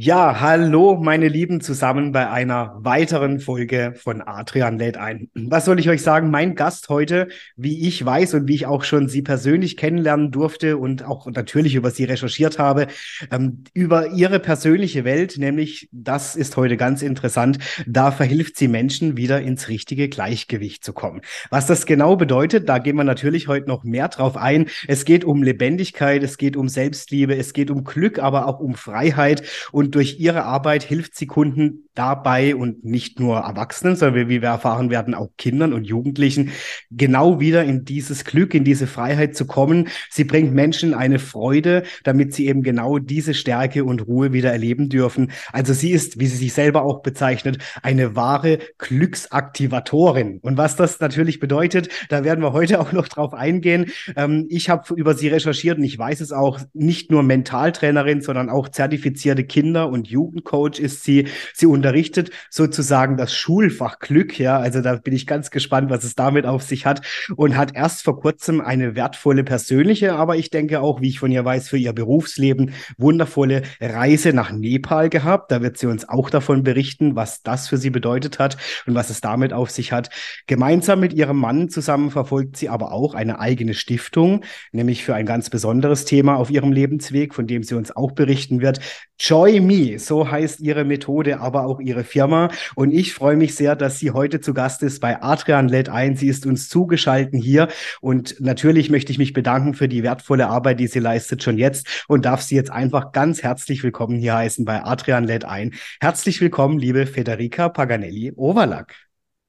Ja, hallo meine Lieben zusammen bei einer weiteren Folge von Adrian lädt ein. Was soll ich euch sagen? Mein Gast heute, wie ich weiß und wie ich auch schon sie persönlich kennenlernen durfte und auch natürlich über sie recherchiert habe, ähm, über ihre persönliche Welt, nämlich das ist heute ganz interessant, da verhilft sie Menschen wieder ins richtige Gleichgewicht zu kommen. Was das genau bedeutet, da gehen wir natürlich heute noch mehr drauf ein. Es geht um Lebendigkeit, es geht um Selbstliebe, es geht um Glück, aber auch um Freiheit und und durch ihre Arbeit hilft sie Kunden dabei und nicht nur Erwachsenen, sondern wie wir erfahren werden, auch Kindern und Jugendlichen, genau wieder in dieses Glück, in diese Freiheit zu kommen. Sie bringt Menschen eine Freude, damit sie eben genau diese Stärke und Ruhe wieder erleben dürfen. Also sie ist, wie sie sich selber auch bezeichnet, eine wahre Glücksaktivatorin. Und was das natürlich bedeutet, da werden wir heute auch noch drauf eingehen. Ähm, ich habe über sie recherchiert und ich weiß es auch, nicht nur Mentaltrainerin, sondern auch zertifizierte Kinder und Jugendcoach ist sie. Sie unterrichtet sozusagen das Schulfach Glück, ja. Also da bin ich ganz gespannt, was es damit auf sich hat und hat erst vor kurzem eine wertvolle persönliche, aber ich denke auch, wie ich von ihr weiß, für ihr Berufsleben wundervolle Reise nach Nepal gehabt. Da wird sie uns auch davon berichten, was das für sie bedeutet hat und was es damit auf sich hat. Gemeinsam mit ihrem Mann zusammen verfolgt sie aber auch eine eigene Stiftung, nämlich für ein ganz besonderes Thema auf ihrem Lebensweg, von dem sie uns auch berichten wird. Joy Me, so heißt ihre Methode, aber auch ihre Firma. Und ich freue mich sehr, dass sie heute zu Gast ist bei Adrian lädt ein. Sie ist uns zugeschalten hier. Und natürlich möchte ich mich bedanken für die wertvolle Arbeit, die sie leistet schon jetzt und darf sie jetzt einfach ganz herzlich willkommen hier heißen bei Adrian lädt ein. Herzlich willkommen, liebe Federica Paganelli-Overlack.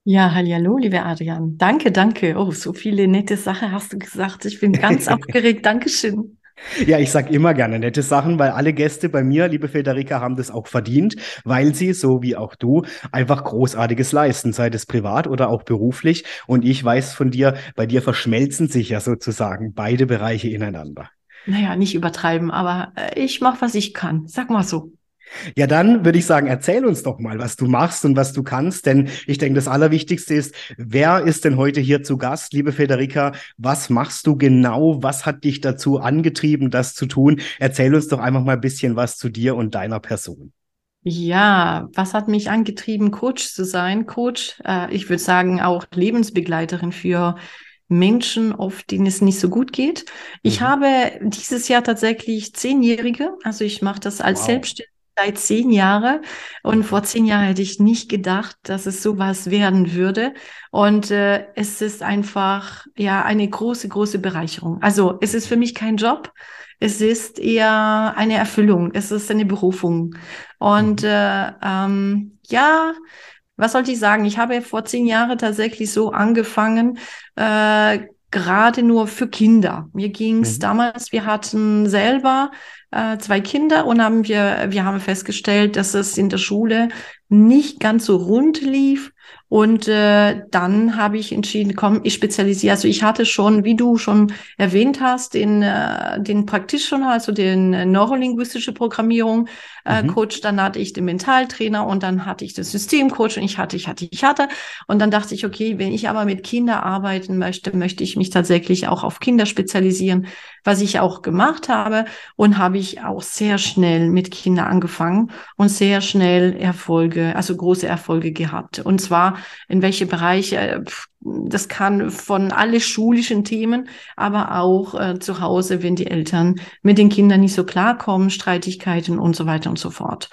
Ja, hallo, liebe Adrian. Danke, danke. Oh, so viele nette Sachen hast du gesagt. Ich bin ganz aufgeregt. Dankeschön. Ja, ich sag immer gerne nette Sachen, weil alle Gäste bei mir, liebe Federica, haben das auch verdient, weil sie, so wie auch du, einfach Großartiges leisten, sei es privat oder auch beruflich. Und ich weiß von dir, bei dir verschmelzen sich ja sozusagen beide Bereiche ineinander. Naja, nicht übertreiben, aber äh, ich mache, was ich kann. Sag mal so. Ja, dann würde ich sagen, erzähl uns doch mal, was du machst und was du kannst, denn ich denke, das Allerwichtigste ist, wer ist denn heute hier zu Gast, liebe Federica? Was machst du genau? Was hat dich dazu angetrieben, das zu tun? Erzähl uns doch einfach mal ein bisschen was zu dir und deiner Person. Ja, was hat mich angetrieben, Coach zu sein? Coach, äh, ich würde sagen, auch Lebensbegleiterin für Menschen, oft denen es nicht so gut geht. Ich mhm. habe dieses Jahr tatsächlich Zehnjährige, also ich mache das als wow. Selbstständige seit zehn Jahren und vor zehn Jahren hätte ich nicht gedacht, dass es sowas werden würde. Und äh, es ist einfach ja eine große, große Bereicherung. Also es ist für mich kein Job. Es ist eher eine Erfüllung. Es ist eine Berufung. Und mhm. äh, ähm, ja, was sollte ich sagen? Ich habe vor zehn Jahren tatsächlich so angefangen, äh, gerade nur für Kinder. Mir ging es mhm. damals, wir hatten selber äh, zwei Kinder und haben wir, wir haben festgestellt, dass es in der Schule nicht ganz so rund lief. Und äh, dann habe ich entschieden, komm, ich spezialisiere. Also ich hatte schon, wie du schon erwähnt hast, den, äh, den Practitioner, also den äh, neurolinguistische Programmierung äh, mhm. Coach. Dann hatte ich den Mentaltrainer und dann hatte ich den Systemcoach und ich hatte, ich hatte, ich hatte. Und dann dachte ich, okay, wenn ich aber mit Kindern arbeiten möchte, möchte ich mich tatsächlich auch auf Kinder spezialisieren, was ich auch gemacht habe und habe ich auch sehr schnell mit Kindern angefangen und sehr schnell Erfolge, also große Erfolge gehabt. Und zwar in welche Bereiche. Das kann von alle schulischen Themen, aber auch äh, zu Hause, wenn die Eltern mit den Kindern nicht so klarkommen, Streitigkeiten und so weiter und so fort.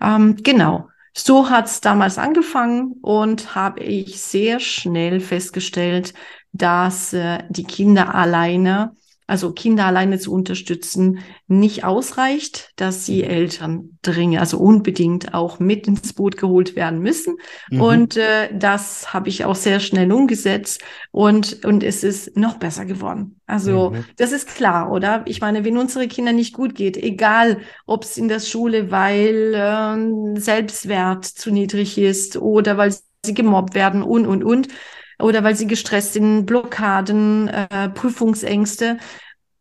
Ähm, genau. So hat's damals angefangen und habe ich sehr schnell festgestellt, dass äh, die Kinder alleine also Kinder alleine zu unterstützen, nicht ausreicht, dass die mhm. Eltern dringend, also unbedingt auch mit ins Boot geholt werden müssen. Mhm. Und äh, das habe ich auch sehr schnell umgesetzt und, und es ist noch besser geworden. Also mhm. das ist klar, oder? Ich meine, wenn unsere Kinder nicht gut geht, egal ob es in der Schule, weil äh, Selbstwert zu niedrig ist oder weil sie gemobbt werden und, und, und, oder weil sie gestresst sind, Blockaden, äh, Prüfungsängste.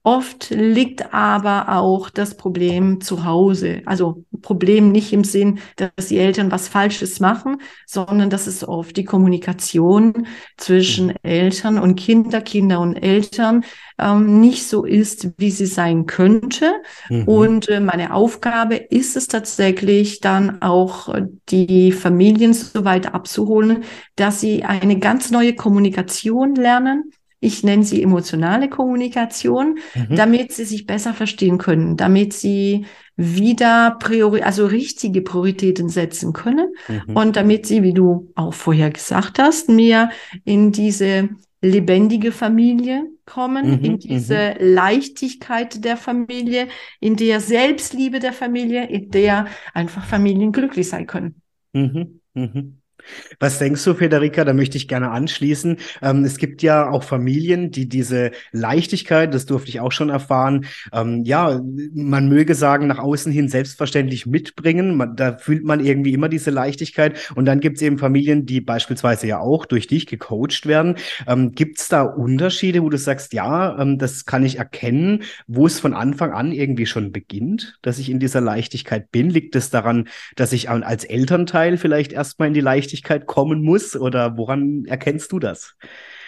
Oft liegt aber auch das Problem zu Hause. Also Problem nicht im Sinn, dass die Eltern was Falsches machen, sondern dass es oft die Kommunikation zwischen mhm. Eltern und Kinder, Kinder und Eltern ähm, nicht so ist, wie sie sein könnte. Mhm. Und äh, meine Aufgabe ist es tatsächlich dann auch, äh, die Familien so weit abzuholen, dass sie eine ganz neue Kommunikation lernen ich nenne sie emotionale Kommunikation, mhm. damit sie sich besser verstehen können, damit sie wieder Priori also richtige Prioritäten setzen können mhm. und damit sie, wie du auch vorher gesagt hast, mehr in diese lebendige Familie kommen, mhm, in diese mhm. Leichtigkeit der Familie, in der Selbstliebe der Familie, in der einfach Familien glücklich sein können. Mhm, mhm. Was denkst du, Federica? Da möchte ich gerne anschließen. Ähm, es gibt ja auch Familien, die diese Leichtigkeit, das durfte ich auch schon erfahren, ähm, ja, man möge sagen, nach außen hin selbstverständlich mitbringen. Man, da fühlt man irgendwie immer diese Leichtigkeit. Und dann gibt es eben Familien, die beispielsweise ja auch durch dich gecoacht werden. Ähm, gibt es da Unterschiede, wo du sagst, ja, ähm, das kann ich erkennen, wo es von Anfang an irgendwie schon beginnt, dass ich in dieser Leichtigkeit bin? Liegt es daran, dass ich als Elternteil vielleicht erstmal in die Leichtigkeit Leichtigkeit kommen muss? Oder woran erkennst du das?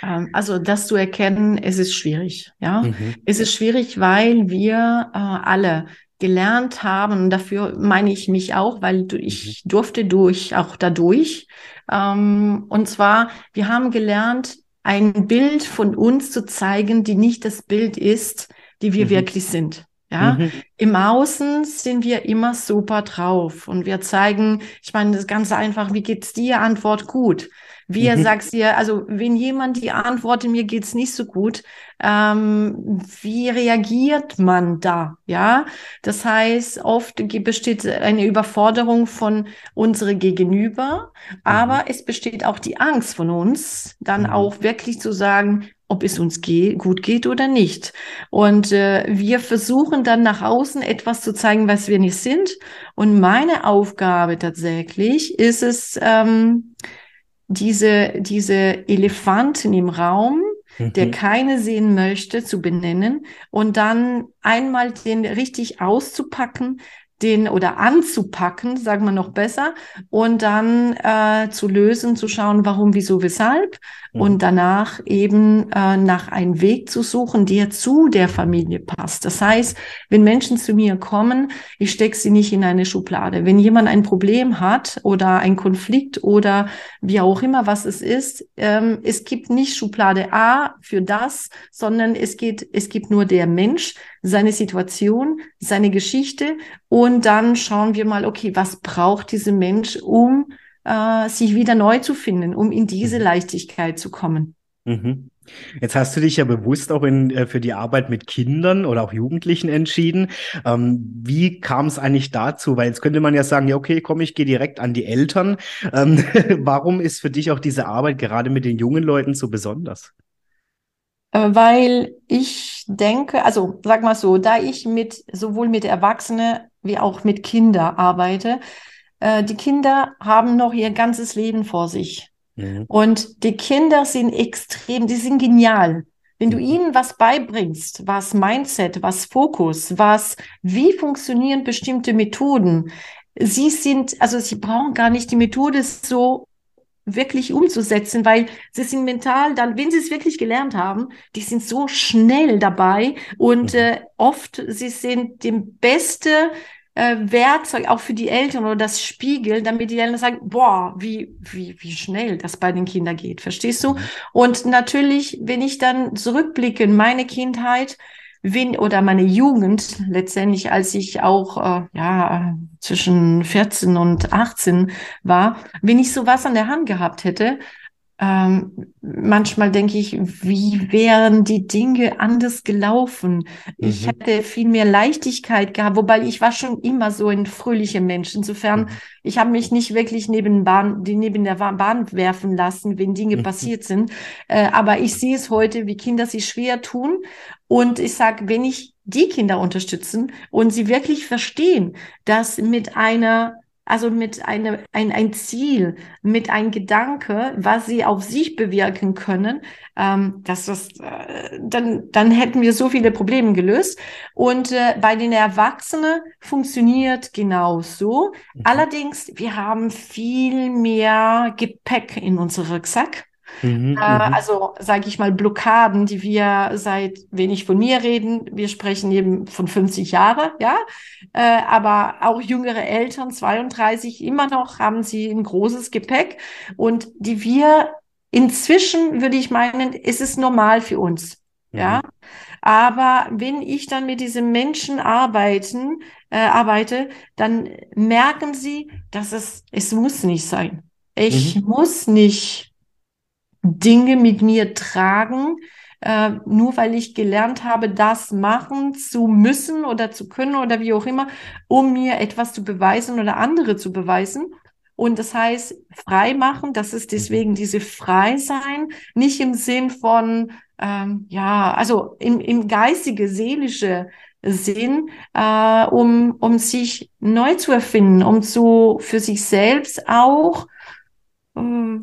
Ähm, also das zu erkennen, es ist schwierig. Ja, mhm. es ist schwierig, weil wir äh, alle gelernt haben. Dafür meine ich mich auch, weil ich mhm. durfte durch auch dadurch. Ähm, und zwar, wir haben gelernt, ein Bild von uns zu zeigen, die nicht das Bild ist, die wir mhm. wirklich sind. Ja, mhm. im Außen sind wir immer super drauf und wir zeigen, ich meine, das Ganze einfach, wie geht's dir? Antwort gut. Wie mhm. sagst dir, also wenn jemand die antwortet, mir geht's nicht so gut, ähm, wie reagiert man da? Ja, das heißt, oft besteht eine Überforderung von unsere Gegenüber, mhm. aber es besteht auch die Angst von uns, dann mhm. auch wirklich zu sagen, ob es uns ge gut geht oder nicht. Und äh, wir versuchen dann nach außen etwas zu zeigen, was wir nicht sind. Und meine Aufgabe tatsächlich ist es, ähm, diese, diese Elefanten im Raum, mhm. der keine sehen möchte, zu benennen und dann einmal den richtig auszupacken, den oder anzupacken, sagen wir noch besser, und dann äh, zu lösen, zu schauen, warum, wieso, weshalb, mhm. und danach eben äh, nach einem Weg zu suchen, der zu der Familie passt. Das heißt, wenn Menschen zu mir kommen, ich stecke sie nicht in eine Schublade. Wenn jemand ein Problem hat oder ein Konflikt oder wie auch immer, was es ist, ähm, es gibt nicht Schublade A für das, sondern es geht, es gibt nur der Mensch, seine Situation, seine Geschichte und dann schauen wir mal, okay, was braucht dieser Mensch, um äh, sich wieder neu zu finden, um in diese mhm. Leichtigkeit zu kommen. Mhm. Jetzt hast du dich ja bewusst auch in, äh, für die Arbeit mit Kindern oder auch Jugendlichen entschieden. Ähm, wie kam es eigentlich dazu? Weil jetzt könnte man ja sagen, ja, okay, komm, ich gehe direkt an die Eltern. Ähm, warum ist für dich auch diese Arbeit gerade mit den jungen Leuten so besonders? Äh, weil ich denke, also sag mal so, da ich mit sowohl mit Erwachsenen wie auch mit Kindern arbeite, äh, die Kinder haben noch ihr ganzes Leben vor sich. Mhm. Und die Kinder sind extrem, die sind genial. Wenn du mhm. ihnen was beibringst, was Mindset, was Fokus, was, wie funktionieren bestimmte Methoden, sie sind, also sie brauchen gar nicht die Methode so wirklich umzusetzen, weil sie sind mental dann, wenn sie es wirklich gelernt haben, die sind so schnell dabei und mhm. äh, oft sie sind dem beste äh, Werkzeug auch für die Eltern oder das Spiegel, damit die Eltern sagen, boah, wie, wie, wie schnell das bei den Kindern geht. Verstehst du? Und natürlich, wenn ich dann zurückblicke in meine Kindheit, wenn, oder meine Jugend letztendlich, als ich auch äh, ja zwischen 14 und 18 war, wenn ich sowas an der Hand gehabt hätte, ähm, manchmal denke ich, wie wären die Dinge anders gelaufen? Mhm. Ich hätte viel mehr Leichtigkeit gehabt, wobei ich war schon immer so ein fröhlicher Mensch. Insofern, mhm. ich habe mich nicht wirklich neben, Bahn, die neben der Bahn werfen lassen, wenn Dinge mhm. passiert sind. Äh, aber ich sehe es heute, wie Kinder sich schwer tun. Und ich sage, wenn ich die Kinder unterstützen und sie wirklich verstehen, dass mit einer also mit einem ein, ein Ziel, mit einem Gedanke, was sie auf sich bewirken können, ähm, dass das, äh, dann, dann hätten wir so viele Probleme gelöst. Und äh, bei den Erwachsenen funktioniert genau so. Mhm. Allerdings, wir haben viel mehr Gepäck in unserem Rucksack. Mhm, äh, mhm. also sage ich mal Blockaden, die wir seit wenig von mir reden. Wir sprechen eben von 50 Jahre, ja, äh, aber auch jüngere Eltern, 32 immer noch haben sie ein großes Gepäck und die wir inzwischen würde ich meinen, ist es normal für uns, mhm. ja. Aber wenn ich dann mit diesen Menschen arbeiten, äh, arbeite, dann merken sie, dass es, es muss nicht sein. Ich mhm. muss nicht Dinge mit mir tragen, äh, nur weil ich gelernt habe, das machen zu müssen oder zu können oder wie auch immer, um mir etwas zu beweisen oder andere zu beweisen. Und das heißt, frei machen, das ist deswegen diese Freisein, nicht im Sinn von, ähm, ja, also im, im geistige, seelische Sinn, äh, um, um sich neu zu erfinden, um zu, für sich selbst auch, äh,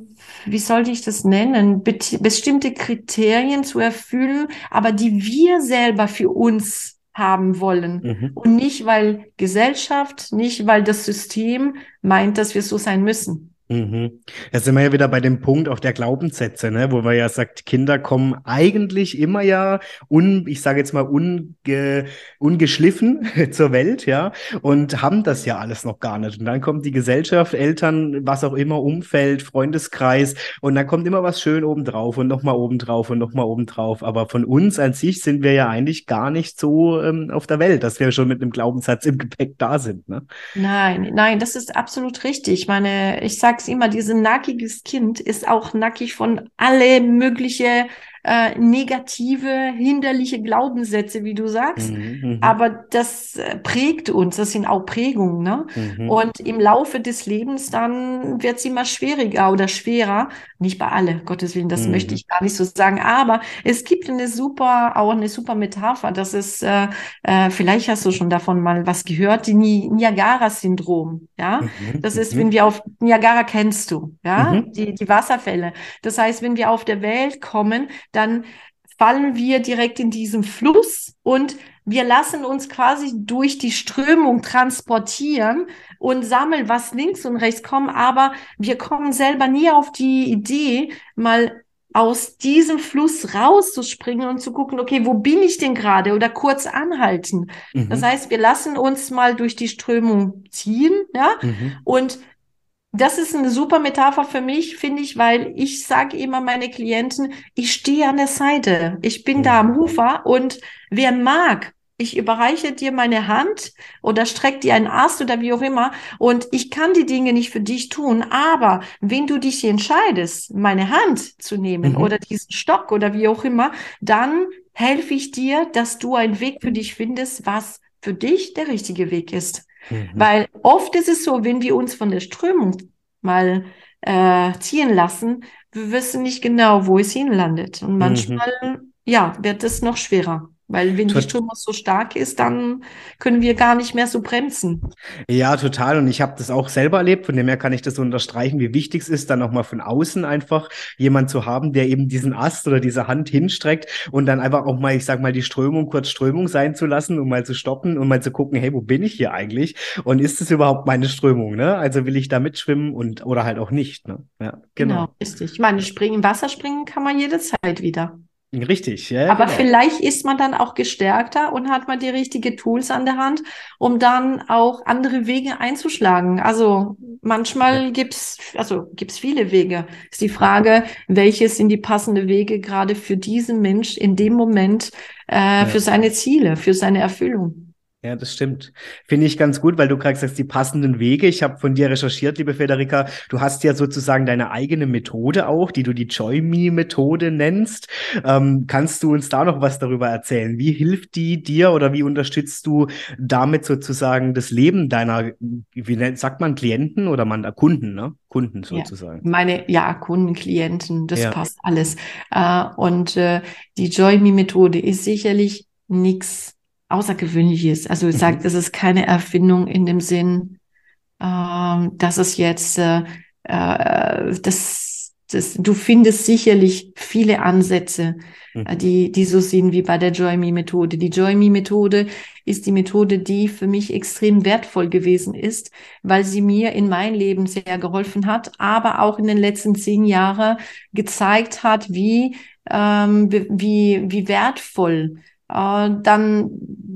wie sollte ich das nennen, Be bestimmte Kriterien zu erfüllen, aber die wir selber für uns haben wollen. Mhm. Und nicht, weil Gesellschaft, nicht, weil das System meint, dass wir so sein müssen. Mhm. Da sind wir ja wieder bei dem Punkt auch der Glaubenssätze, ne? wo man ja sagt, Kinder kommen eigentlich immer ja un, ich sage jetzt mal unge, ungeschliffen zur Welt, ja, und haben das ja alles noch gar nicht. Und dann kommt die Gesellschaft, Eltern, was auch immer, Umfeld, Freundeskreis, und dann kommt immer was schön obendrauf und nochmal obendrauf und nochmal obendrauf. Aber von uns an sich sind wir ja eigentlich gar nicht so ähm, auf der Welt, dass wir schon mit einem Glaubenssatz im Gepäck da sind. Ne? Nein, nein, das ist absolut richtig. Ich meine, ich sage sag's immer, dieses nackiges Kind ist auch nackig von alle mögliche äh, negative, hinderliche Glaubenssätze, wie du sagst. Mhm, mhm, Aber das äh, prägt uns, das sind auch Prägungen. Ne? Mhm. Und im Laufe des Lebens dann wird es immer schwieriger oder schwerer. Nicht bei alle, Gottes Willen, das mhm. möchte ich gar nicht so sagen. Aber es gibt eine super, auch eine super Metapher. Das ist, äh, äh, vielleicht hast du schon davon mal was gehört, die Ni Niagara-Syndrom. Ja, mhm, das ist, mhm. wenn wir auf Niagara kennst du, ja, die, die Wasserfälle. Das heißt, wenn wir auf der Welt kommen, dann fallen wir direkt in diesen Fluss und wir lassen uns quasi durch die Strömung transportieren und sammeln, was links und rechts kommt, aber wir kommen selber nie auf die Idee, mal aus diesem Fluss rauszuspringen und zu gucken, okay, wo bin ich denn gerade oder kurz anhalten. Mhm. Das heißt, wir lassen uns mal durch die Strömung ziehen, ja, mhm. und das ist eine super Metapher für mich, finde ich, weil ich sage immer meine Klienten, ich stehe an der Seite. Ich bin da am Ufer und wer mag, ich überreiche dir meine Hand oder streck dir einen Ast oder wie auch immer und ich kann die Dinge nicht für dich tun, aber wenn du dich entscheidest, meine Hand zu nehmen mhm. oder diesen Stock oder wie auch immer, dann helfe ich dir, dass du einen Weg für dich findest, was für dich der richtige Weg ist. Mhm. Weil oft ist es so, wenn wir uns von der Strömung mal äh, ziehen lassen, wir wissen nicht genau, wo es hinlandet. Und mhm. manchmal, mhm. ja, wird es noch schwerer. Weil wenn die Strömung so stark ist, dann können wir gar nicht mehr so bremsen. Ja, total. Und ich habe das auch selber erlebt. Von dem her kann ich das unterstreichen, wie wichtig es ist, dann auch mal von außen einfach jemand zu haben, der eben diesen Ast oder diese Hand hinstreckt und dann einfach auch mal, ich sag mal, die Strömung kurz Strömung sein zu lassen, um mal zu stoppen und mal zu gucken, hey, wo bin ich hier eigentlich? Und ist es überhaupt meine Strömung? Ne? Also will ich da mitschwimmen und oder halt auch nicht. Ne? Ja, genau. genau, richtig. Ich meine, springen, Wasser springen kann man jederzeit wieder. Richtig, ja. Aber genau. vielleicht ist man dann auch gestärkter und hat man die richtigen Tools an der Hand, um dann auch andere Wege einzuschlagen. Also manchmal ja. gibt's, also gibt's viele Wege. Ist die Frage, welches sind die passenden Wege gerade für diesen Mensch in dem Moment äh, ja. für seine Ziele, für seine Erfüllung. Ja, das stimmt. Finde ich ganz gut, weil du gerade sagst, die passenden Wege. Ich habe von dir recherchiert, liebe Federica. Du hast ja sozusagen deine eigene Methode auch, die du die Joy Me Methode nennst. Ähm, kannst du uns da noch was darüber erzählen? Wie hilft die dir oder wie unterstützt du damit sozusagen das Leben deiner, wie nennt, sagt man, Klienten oder man Kunden, ne? Kunden sozusagen. Ja, meine, ja, Kunden, Klienten, das ja. passt alles. Äh, und äh, die Joy Me Methode ist sicherlich nichts Außergewöhnliches. Also ich sage, mhm. das ist keine Erfindung in dem Sinn, ähm, dass es jetzt, äh, äh, das, das, du findest sicherlich viele Ansätze, mhm. äh, die, die so sind wie bei der Joy Me Methode. Die Joy Me Methode ist die Methode, die für mich extrem wertvoll gewesen ist, weil sie mir in mein Leben sehr geholfen hat, aber auch in den letzten zehn Jahren gezeigt hat, wie, ähm, wie, wie wertvoll äh, dann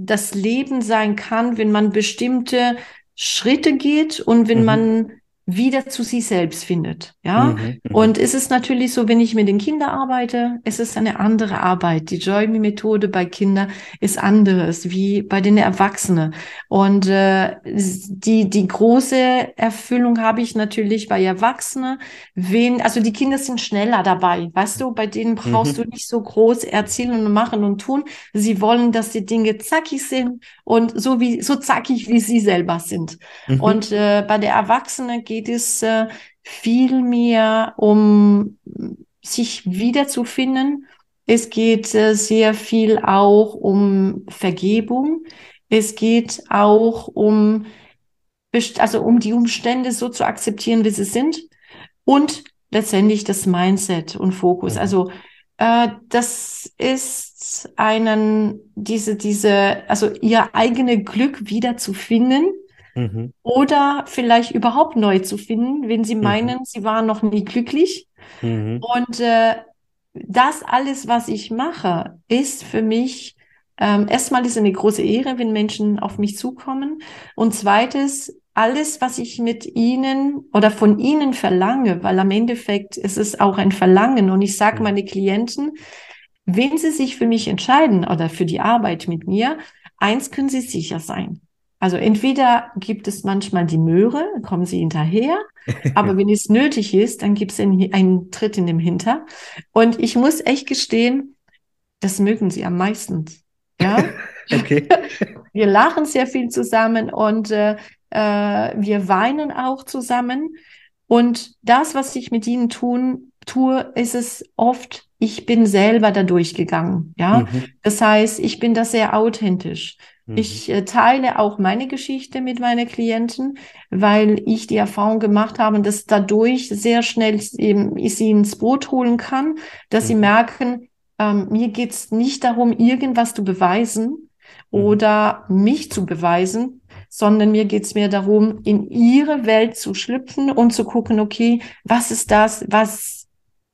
das Leben sein kann, wenn man bestimmte Schritte geht und wenn mhm. man wieder zu sich selbst findet. Ja. Mhm, mhm, und es ist natürlich so, wenn ich mit den Kindern arbeite, es ist eine andere Arbeit. Die Joy-Methode bei Kindern ist anderes wie bei den Erwachsenen. Und äh, die, die große Erfüllung habe ich natürlich bei Erwachsenen. Wen, also die Kinder sind schneller dabei. Weißt du, bei denen brauchst mhm. du nicht so groß erzählen und machen und tun. Sie wollen, dass die Dinge zackig sind und so wie, so zackig wie sie selber sind. Mhm. Und äh, bei der Erwachsenen geht geht es äh, viel mehr um sich wiederzufinden. Es geht äh, sehr viel auch um Vergebung. Es geht auch um, also um die Umstände so zu akzeptieren, wie sie sind. Und letztendlich das Mindset und Fokus. Mhm. Also äh, das ist einen, diese, diese, also ihr eigene Glück wiederzufinden Mhm. Oder vielleicht überhaupt neu zu finden, wenn sie mhm. meinen, mhm. sie waren noch nie glücklich. Mhm. Und äh, das alles, was ich mache, ist für mich ähm, erstmal ist eine große Ehre, wenn Menschen auf mich zukommen. Und zweites, alles, was ich mit ihnen oder von ihnen verlange, weil am Endeffekt ist es auch ein Verlangen. Und ich sage mhm. meine Klienten, wenn sie sich für mich entscheiden oder für die Arbeit mit mir, eins können sie sicher sein. Also entweder gibt es manchmal die Möhre, kommen sie hinterher, aber wenn es nötig ist, dann gibt es einen, einen Tritt in dem Hinter. Und ich muss echt gestehen, das mögen sie am meisten. Ja. okay. Wir lachen sehr viel zusammen und äh, äh, wir weinen auch zusammen. Und das, was ich mit ihnen tun, tue, ist es oft, ich bin selber da durchgegangen. Ja. Mhm. Das heißt, ich bin da sehr authentisch. Ich mhm. äh, teile auch meine Geschichte mit meinen Klienten, weil ich die Erfahrung gemacht habe, dass dadurch sehr schnell eben ich sie ins Boot holen kann, dass mhm. sie merken, ähm, mir geht's nicht darum, irgendwas zu beweisen mhm. oder mich zu beweisen, sondern mir geht's mehr darum, in ihre Welt zu schlüpfen und zu gucken, okay, was ist das, was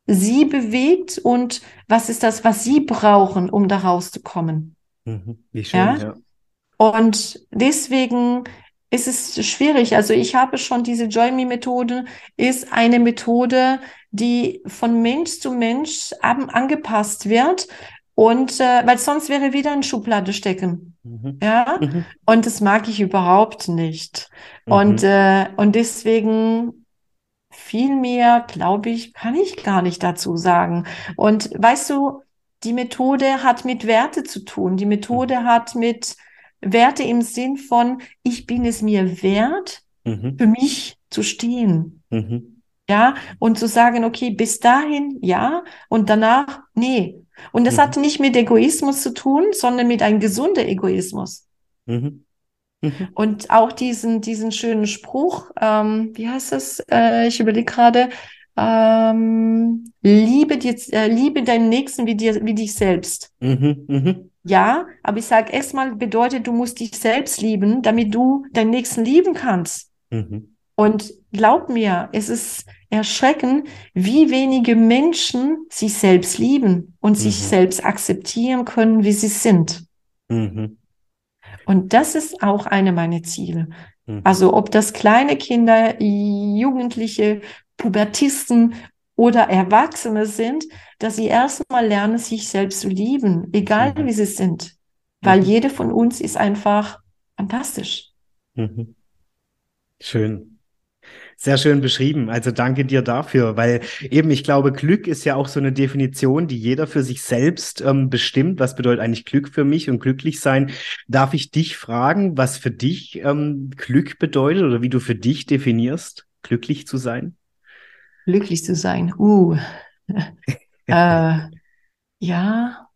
sie bewegt und was ist das, was sie brauchen, um da rauszukommen. Mhm. Wie schön, ja? ja. Und deswegen ist es schwierig. Also ich habe schon diese Joy Me Methode ist eine Methode, die von Mensch zu Mensch angepasst wird. Und äh, weil sonst wäre wieder in Schublade stecken. Mhm. Ja. Mhm. Und das mag ich überhaupt nicht. Mhm. Und, äh, und deswegen viel mehr, glaube ich, kann ich gar nicht dazu sagen. Und weißt du, die Methode hat mit Werte zu tun. Die Methode mhm. hat mit Werte im Sinn von, ich bin es mir wert, mhm. für mich zu stehen. Mhm. Ja, und zu sagen, okay, bis dahin ja und danach nee. Und das mhm. hat nicht mit Egoismus zu tun, sondern mit einem gesunden Egoismus. Mhm. Mhm. Und auch diesen, diesen schönen Spruch, ähm, wie heißt das? Äh, ich überlege gerade, ähm, liebe, dir, äh, liebe deinen Nächsten wie, dir, wie dich selbst. Mhm, mh. Ja, aber ich sage erstmal bedeutet, du musst dich selbst lieben, damit du deinen Nächsten lieben kannst. Mhm. Und glaub mir, es ist erschreckend, wie wenige Menschen sich selbst lieben und mhm. sich selbst akzeptieren können, wie sie sind. Mhm. Und das ist auch eine meiner Ziele. Mhm. Also ob das kleine Kinder, Jugendliche, Pubertisten oder Erwachsene sind, dass sie erstmal lernen, sich selbst zu lieben, egal mhm. wie sie sind. Weil mhm. jede von uns ist einfach fantastisch. Mhm. Schön. Sehr schön beschrieben. Also danke dir dafür, weil eben ich glaube, Glück ist ja auch so eine Definition, die jeder für sich selbst ähm, bestimmt. Was bedeutet eigentlich Glück für mich und glücklich sein? Darf ich dich fragen, was für dich ähm, Glück bedeutet oder wie du für dich definierst, glücklich zu sein? Glücklich zu sein. Uh. Äh, ja,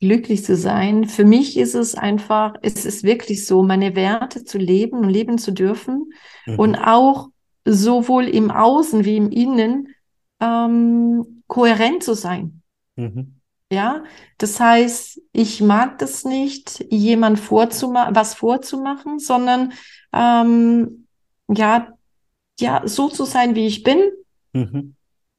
glücklich zu sein. Für mich ist es einfach, es ist wirklich so, meine Werte zu leben und leben zu dürfen mhm. und auch sowohl im Außen wie im Innen ähm, kohärent zu sein. Mhm. Ja, das heißt, ich mag das nicht, jemand vorzuma was vorzumachen, sondern ähm, ja, ja, so zu sein, wie ich bin. Mhm.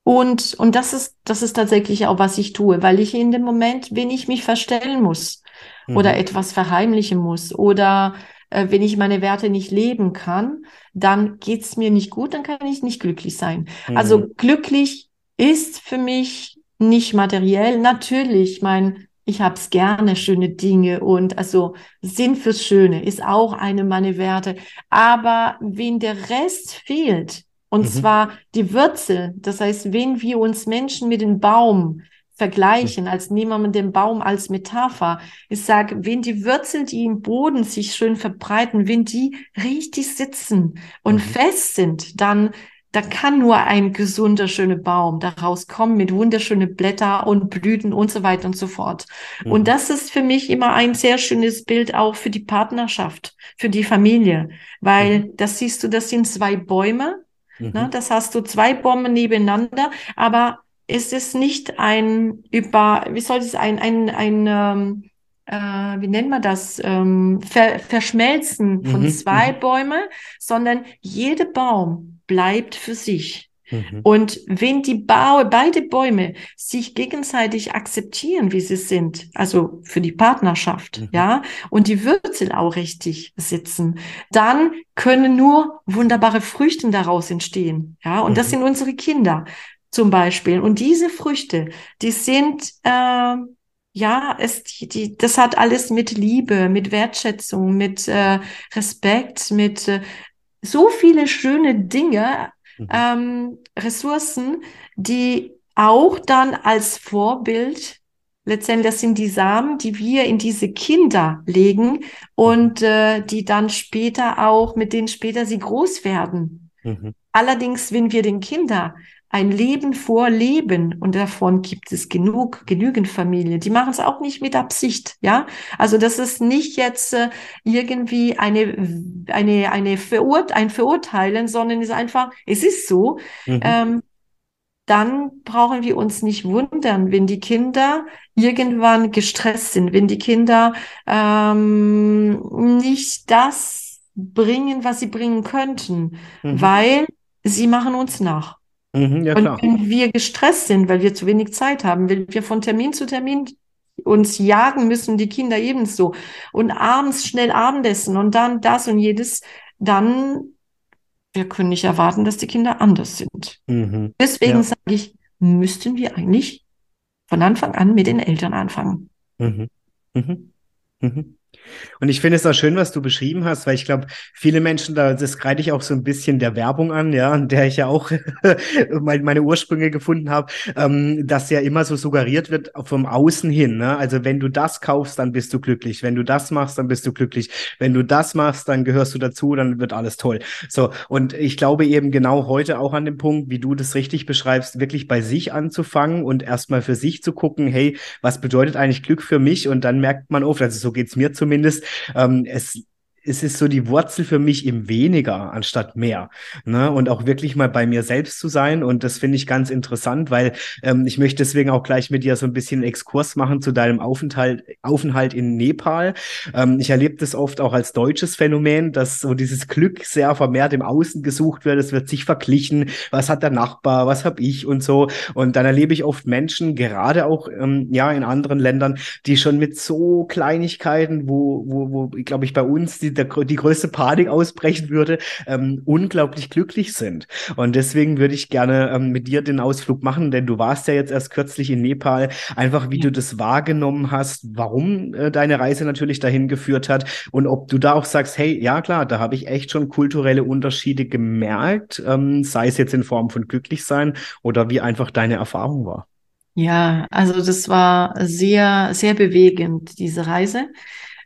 Und, und das ist, das ist tatsächlich auch, was ich tue, weil ich in dem Moment, wenn ich mich verstellen muss mhm. oder etwas verheimlichen muss oder äh, wenn ich meine Werte nicht leben kann, dann geht's mir nicht gut, dann kann ich nicht glücklich sein. Mhm. Also glücklich ist für mich nicht materiell. Natürlich, mein, ich hab's gerne, schöne Dinge und also Sinn fürs Schöne ist auch eine meiner Werte. Aber wenn der Rest fehlt, und mhm. zwar die Wurzel, das heißt, wenn wir uns Menschen mit dem Baum vergleichen, als nehmen wir den Baum als Metapher. Ich sage, wenn die Wurzeln, die im Boden sich schön verbreiten, wenn die richtig sitzen und mhm. fest sind, dann da kann nur ein gesunder, schöner Baum daraus kommen mit wunderschönen Blätter und Blüten und so weiter und so fort. Mhm. Und das ist für mich immer ein sehr schönes Bild auch für die Partnerschaft, für die Familie, weil mhm. das siehst du, das sind zwei Bäume? Mhm. ne? das hast du zwei Bäume nebeneinander, aber ist es nicht ein über, wie soll es ein, ein, ein, ähm, äh, wie nennt man das, ähm, Ver Verschmelzen von mhm, zwei mhm. Bäumen, sondern jeder Baum bleibt für sich. Mhm. Und wenn die ba beide Bäume sich gegenseitig akzeptieren, wie sie sind, also für die Partnerschaft, mhm. ja, und die Wurzel auch richtig sitzen, dann können nur wunderbare Früchte daraus entstehen, ja, und das mhm. sind unsere Kinder zum Beispiel. Und diese Früchte, die sind, äh, ja, es, die, die, das hat alles mit Liebe, mit Wertschätzung, mit äh, Respekt, mit äh, so viele schöne Dinge. Ähm, Ressourcen, die auch dann als Vorbild letztendlich, das sind die Samen, die wir in diese Kinder legen und äh, die dann später auch, mit denen später sie groß werden. Mhm. Allerdings, wenn wir den Kindern ein Leben vorleben und davon gibt es genug, genügend Familien. Die machen es auch nicht mit Absicht, ja. Also das ist nicht jetzt äh, irgendwie eine, eine, eine Verurt ein Verurteilen, sondern ist einfach, es ist so. Mhm. Ähm, dann brauchen wir uns nicht wundern, wenn die Kinder irgendwann gestresst sind, wenn die Kinder ähm, nicht das bringen, was sie bringen könnten, mhm. weil sie machen uns nach. Mhm, ja, und wenn wir gestresst sind, weil wir zu wenig Zeit haben, weil wir von Termin zu Termin uns jagen müssen, die Kinder ebenso, und abends schnell Abendessen und dann das und jedes, dann wir können nicht erwarten, dass die Kinder anders sind. Mhm. Deswegen ja. sage ich, müssten wir eigentlich von Anfang an mit den Eltern anfangen. Mhm. Mhm. Und ich finde es auch schön, was du beschrieben hast, weil ich glaube, viele Menschen, da, das kreide ich auch so ein bisschen der Werbung an, ja, an der ich ja auch meine Ursprünge gefunden habe, ähm, dass ja immer so suggeriert wird vom Außen hin. Ne? Also wenn du das kaufst, dann bist du glücklich. Wenn du das machst, dann bist du glücklich. Wenn du das machst, dann gehörst du dazu, dann wird alles toll. So, und ich glaube eben genau heute auch an dem Punkt, wie du das richtig beschreibst, wirklich bei sich anzufangen und erstmal für sich zu gucken, hey, was bedeutet eigentlich Glück für mich? Und dann merkt man oft, also so geht's mir zumindest, zumindest, ähm, es es ist so die Wurzel für mich im Weniger anstatt mehr. Ne? Und auch wirklich mal bei mir selbst zu sein. Und das finde ich ganz interessant, weil ähm, ich möchte deswegen auch gleich mit dir so ein bisschen Exkurs machen zu deinem Aufenthalt, Aufenthalt in Nepal. Ähm, ich erlebe das oft auch als deutsches Phänomen, dass so dieses Glück sehr vermehrt im Außen gesucht wird. Es wird sich verglichen. Was hat der Nachbar? Was habe ich? Und so. Und dann erlebe ich oft Menschen, gerade auch ähm, ja in anderen Ländern, die schon mit so Kleinigkeiten, wo, wo, wo glaube ich, bei uns die der, die größte Panik ausbrechen würde, ähm, unglaublich glücklich sind. Und deswegen würde ich gerne ähm, mit dir den Ausflug machen, denn du warst ja jetzt erst kürzlich in Nepal, einfach wie ja. du das wahrgenommen hast, warum äh, deine Reise natürlich dahin geführt hat und ob du da auch sagst, hey, ja klar, da habe ich echt schon kulturelle Unterschiede gemerkt, ähm, sei es jetzt in Form von Glücklichsein oder wie einfach deine Erfahrung war. Ja, also das war sehr, sehr bewegend, diese Reise.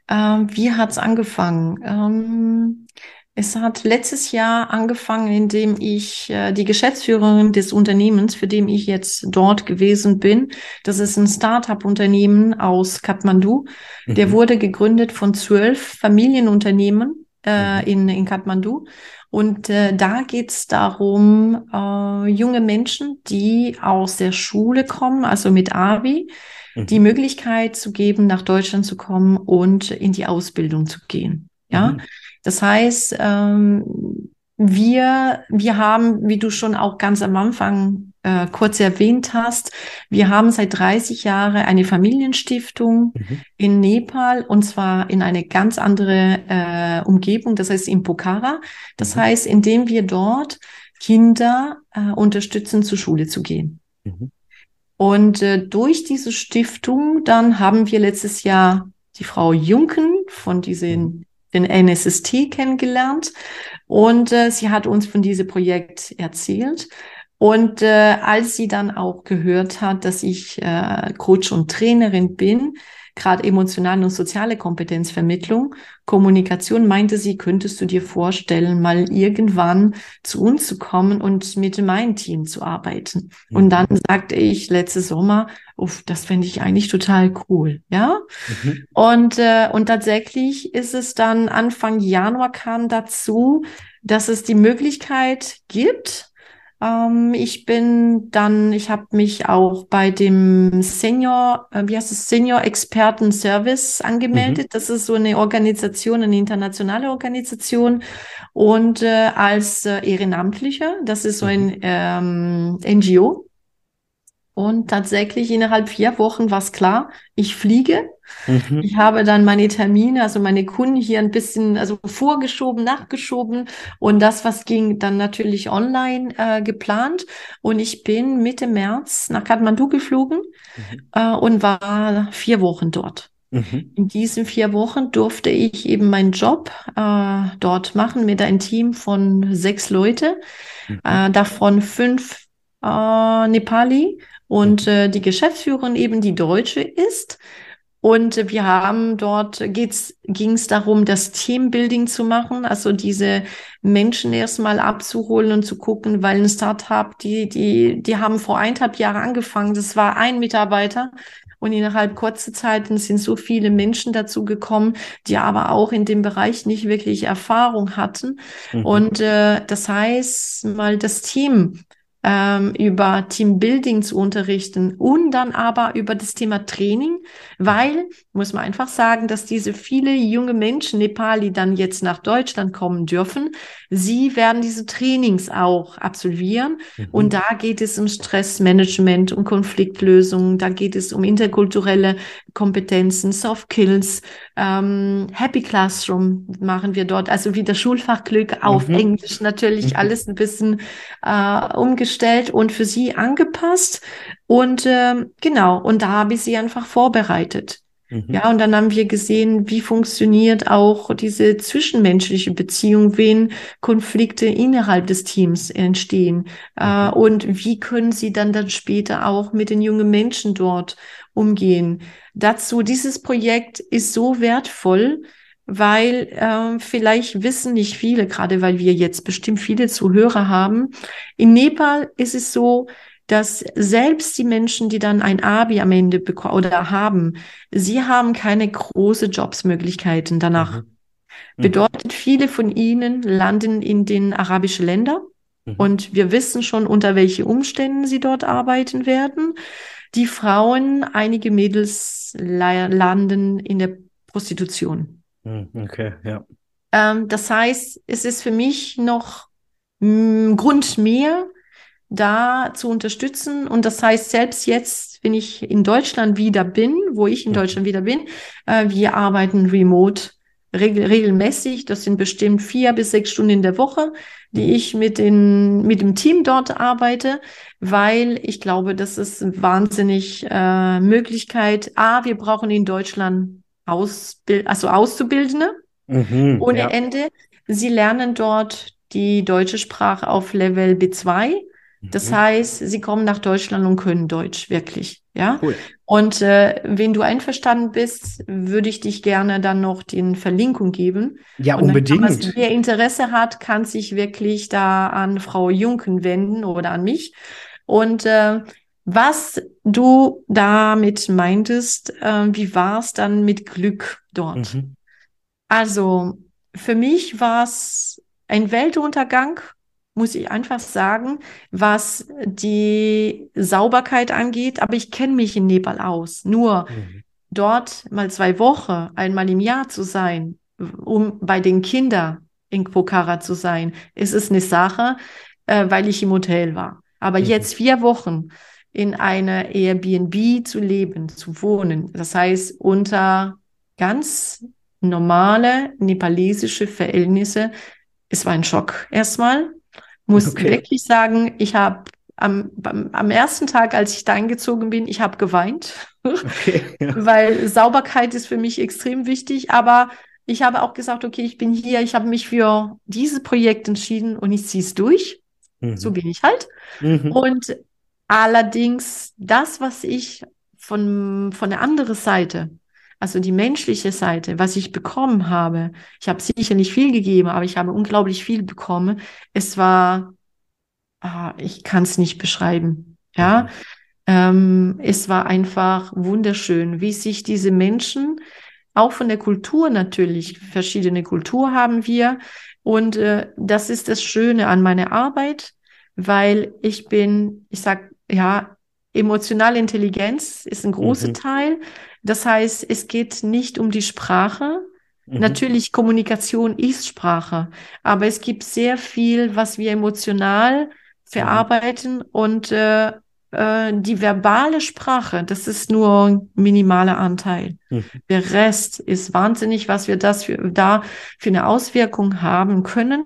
Ähm, wie hat's angefangen? Ähm, es hat letztes Jahr angefangen, indem ich äh, die Geschäftsführerin des Unternehmens, für dem ich jetzt dort gewesen bin, das ist ein Start-up-Unternehmen aus Kathmandu. Mhm. Der wurde gegründet von zwölf Familienunternehmen äh, mhm. in, in Kathmandu. Und äh, da geht es darum, äh, junge Menschen, die aus der Schule kommen, also mit ABI, mhm. die Möglichkeit zu geben, nach Deutschland zu kommen und in die Ausbildung zu gehen. Ja, mhm. das heißt, ähm, wir, wir haben, wie du schon auch ganz am Anfang äh, kurz erwähnt hast, wir haben seit 30 Jahren eine Familienstiftung mhm. in Nepal und zwar in eine ganz andere äh, Umgebung, das heißt in Pokhara. Das mhm. heißt, indem wir dort Kinder äh, unterstützen, zur Schule zu gehen. Mhm. Und äh, durch diese Stiftung, dann haben wir letztes Jahr die Frau Junken von diesen mhm den NSST kennengelernt und äh, sie hat uns von diesem Projekt erzählt. Und äh, als sie dann auch gehört hat, dass ich äh, Coach und Trainerin bin, gerade emotionale und soziale Kompetenzvermittlung, Kommunikation, meinte sie, könntest du dir vorstellen, mal irgendwann zu uns zu kommen und mit meinem Team zu arbeiten. Mhm. Und dann sagte ich letzte Sommer, uff, das fände ich eigentlich total cool, ja. Mhm. Und, äh, und tatsächlich ist es dann Anfang Januar kam dazu, dass es die Möglichkeit gibt, ähm, ich bin dann, ich habe mich auch bei dem Senior, äh, wie heißt es, Senior Experten Service angemeldet. Mhm. Das ist so eine Organisation, eine internationale Organisation. Und äh, als äh, Ehrenamtlicher, das ist so ein mhm. ähm, NGO. Und tatsächlich innerhalb vier Wochen war es klar, ich fliege. Mhm. Ich habe dann meine Termine, also meine Kunden hier ein bisschen also vorgeschoben, nachgeschoben und das, was ging, dann natürlich online äh, geplant. Und ich bin Mitte März nach Kathmandu geflogen mhm. äh, und war vier Wochen dort. Mhm. In diesen vier Wochen durfte ich eben meinen Job äh, dort machen mit einem Team von sechs Leute, mhm. äh, davon fünf äh, Nepali und äh, die Geschäftsführerin eben die Deutsche ist. Und wir haben dort ging es darum, das Teambuilding zu machen, also diese Menschen erstmal abzuholen und zu gucken, weil ein Startup, die, die, die haben vor eineinhalb Jahren angefangen. Das war ein Mitarbeiter. Und innerhalb kurzer Zeit sind so viele Menschen dazu gekommen, die aber auch in dem Bereich nicht wirklich Erfahrung hatten. Mhm. Und äh, das heißt, mal das Team ähm, über Teambuilding zu unterrichten und dann aber über das Thema Training, weil, muss man einfach sagen, dass diese viele junge Menschen, Nepali, dann jetzt nach Deutschland kommen dürfen, sie werden diese Trainings auch absolvieren. Mhm. Und da geht es um Stressmanagement, um Konfliktlösung, da geht es um interkulturelle Kompetenzen, Soft Skills, ähm, Happy Classroom machen wir dort, also wieder Schulfachglück auf mhm. Englisch natürlich, mhm. alles ein bisschen äh, umgestellt gestellt und für sie angepasst. Und äh, genau, und da habe ich sie einfach vorbereitet. Mhm. Ja, und dann haben wir gesehen, wie funktioniert auch diese zwischenmenschliche Beziehung, wenn Konflikte innerhalb des Teams entstehen. Äh, mhm. Äh, und wie können sie dann dann später auch mit den jungen Menschen dort umgehen. Dazu, dieses Projekt ist so wertvoll, weil äh, vielleicht wissen nicht viele, gerade weil wir jetzt bestimmt viele Zuhörer haben. In Nepal ist es so, dass selbst die Menschen, die dann ein Abi am Ende bekommen oder haben, sie haben keine große Jobsmöglichkeiten danach. Mhm. mhm. Bedeutet, viele von ihnen landen in den arabischen Ländern mhm. und wir wissen schon, unter welchen Umständen sie dort arbeiten werden. Die Frauen, einige Mädels landen in der Prostitution. Hm, okay, ja. Ähm, das heißt, es ist für mich noch ein Grund mehr, da zu unterstützen. Und das heißt, selbst jetzt, wenn ich in Deutschland wieder bin, wo ich in mhm. Deutschland wieder bin, äh, wir arbeiten remote regel regelmäßig. Das sind bestimmt vier bis sechs Stunden in der Woche, die mhm. ich mit, den, mit dem Team dort arbeite, weil ich glaube, das ist wahnsinnig äh, Möglichkeit. A, wir brauchen in Deutschland Ausbild also Auszubildende mhm, ohne ja. Ende. Sie lernen dort die deutsche Sprache auf Level B2. Das mhm. heißt, sie kommen nach Deutschland und können Deutsch wirklich. Ja. Cool. Und äh, wenn du einverstanden bist, würde ich dich gerne dann noch die Verlinkung geben. Ja, und unbedingt. Dann, wer Interesse hat, kann sich wirklich da an Frau Junken wenden oder an mich. Und äh, was du damit meintest, äh, wie war es dann mit Glück dort? Mhm. Also für mich war es ein Weltuntergang, muss ich einfach sagen, was die Sauberkeit angeht. Aber ich kenne mich in Nepal aus. Nur mhm. dort mal zwei Wochen, einmal im Jahr zu sein, um bei den Kindern in Pokhara zu sein, ist es eine Sache, äh, weil ich im Hotel war. Aber mhm. jetzt vier Wochen in einer Airbnb zu leben, zu wohnen, das heißt unter ganz normale nepalesische Verhältnisse, es war ein Schock erstmal. Muss okay. wirklich sagen, ich habe am, am, ersten Tag, als ich da eingezogen bin, ich habe geweint, okay, ja. weil Sauberkeit ist für mich extrem wichtig. Aber ich habe auch gesagt, okay, ich bin hier, ich habe mich für dieses Projekt entschieden und ich ziehe es durch. Mhm. So bin ich halt. Mhm. Und allerdings das, was ich von, von der anderen Seite also die menschliche Seite, was ich bekommen habe. Ich habe sicher nicht viel gegeben, aber ich habe unglaublich viel bekommen. Es war, ah, ich kann es nicht beschreiben. Ja, ähm, es war einfach wunderschön, wie sich diese Menschen, auch von der Kultur natürlich, verschiedene Kultur haben wir. Und äh, das ist das Schöne an meiner Arbeit, weil ich bin, ich sag, ja, emotionale Intelligenz ist ein großer mhm. Teil. Das heißt, es geht nicht um die Sprache. Mhm. Natürlich, Kommunikation ist Sprache, aber es gibt sehr viel, was wir emotional verarbeiten mhm. und äh, äh, die verbale Sprache, das ist nur ein minimaler Anteil. Mhm. Der Rest ist wahnsinnig, was wir das für, da für eine Auswirkung haben können,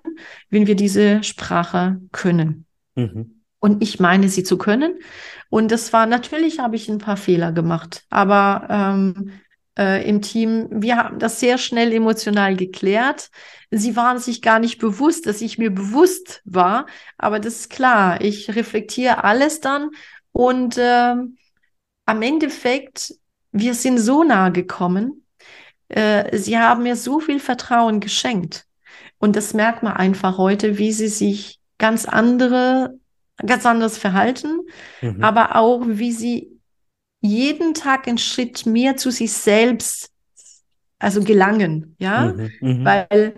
wenn wir diese Sprache können. Mhm. Und ich meine, sie zu können. Und das war natürlich, habe ich ein paar Fehler gemacht, aber ähm, äh, im Team, wir haben das sehr schnell emotional geklärt. Sie waren sich gar nicht bewusst, dass ich mir bewusst war, aber das ist klar. Ich reflektiere alles dann und äh, am Endeffekt, wir sind so nahe gekommen. Äh, sie haben mir so viel Vertrauen geschenkt. Und das merkt man einfach heute, wie sie sich ganz andere ganz anderes Verhalten, mhm. aber auch wie sie jeden Tag einen Schritt mehr zu sich selbst, also gelangen, ja, mhm. Mhm. weil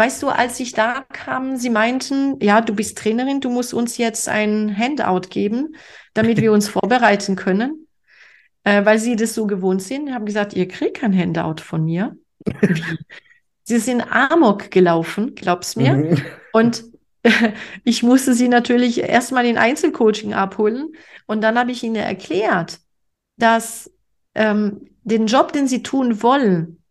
Weißt du, als ich da kam, sie meinten, ja, du bist Trainerin, du musst uns jetzt ein Handout geben, damit wir uns vorbereiten können, äh, weil sie das so gewohnt sind. Ich habe gesagt, ihr kriegt kein Handout von mir. sie sind Amok gelaufen, glaubst mir. Mhm. Und ich musste sie natürlich erstmal in Einzelcoaching abholen und dann habe ich ihnen erklärt, dass ähm, den Job, den sie tun wollen,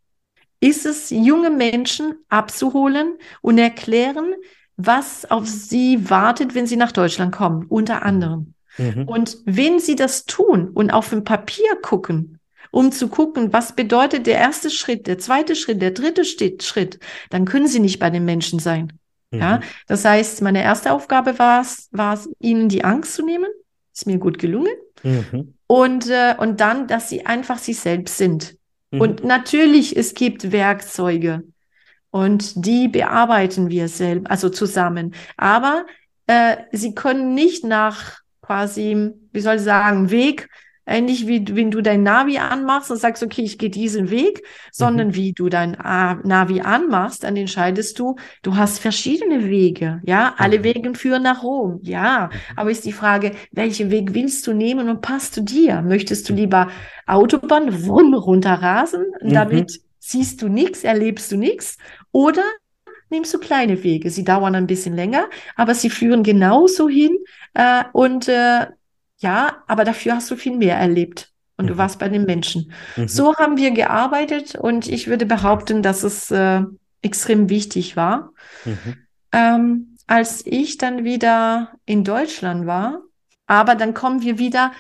ist es, junge Menschen abzuholen und erklären, was auf sie wartet, wenn sie nach Deutschland kommen, unter anderem. Mhm. Und wenn sie das tun und auf dem Papier gucken, um zu gucken, was bedeutet der erste Schritt, der zweite Schritt, der dritte Schritt, dann können sie nicht bei den Menschen sein. Ja, mhm. das heißt, meine erste Aufgabe war es, war es, ihnen die Angst zu nehmen. Ist mir gut gelungen. Mhm. Und, äh, und dann, dass sie einfach sich selbst sind. Mhm. Und natürlich, es gibt Werkzeuge und die bearbeiten wir selbst, also zusammen. Aber äh, sie können nicht nach quasi, wie soll ich sagen, Weg ähnlich wie wenn du dein Navi anmachst und sagst, okay, ich gehe diesen Weg, sondern mhm. wie du dein Navi anmachst, dann entscheidest du, du hast verschiedene Wege, ja, alle mhm. Wege führen nach Rom, ja, mhm. aber ist die Frage, welchen Weg willst du nehmen und passt du dir? Möchtest du lieber Autobahn, wumm, runterrasen, mhm. damit siehst du nichts, erlebst du nichts, oder nimmst du kleine Wege. Sie dauern ein bisschen länger, aber sie führen genauso hin äh, und äh, ja, aber dafür hast du viel mehr erlebt. und du Mhm. warst bei den Menschen. Mhm. So haben wir gearbeitet und ich würde behaupten, dass es äh, extrem wichtig war. Mhm. Ähm, als ich dann wieder in Deutschland war, aber dann kommen wir wieder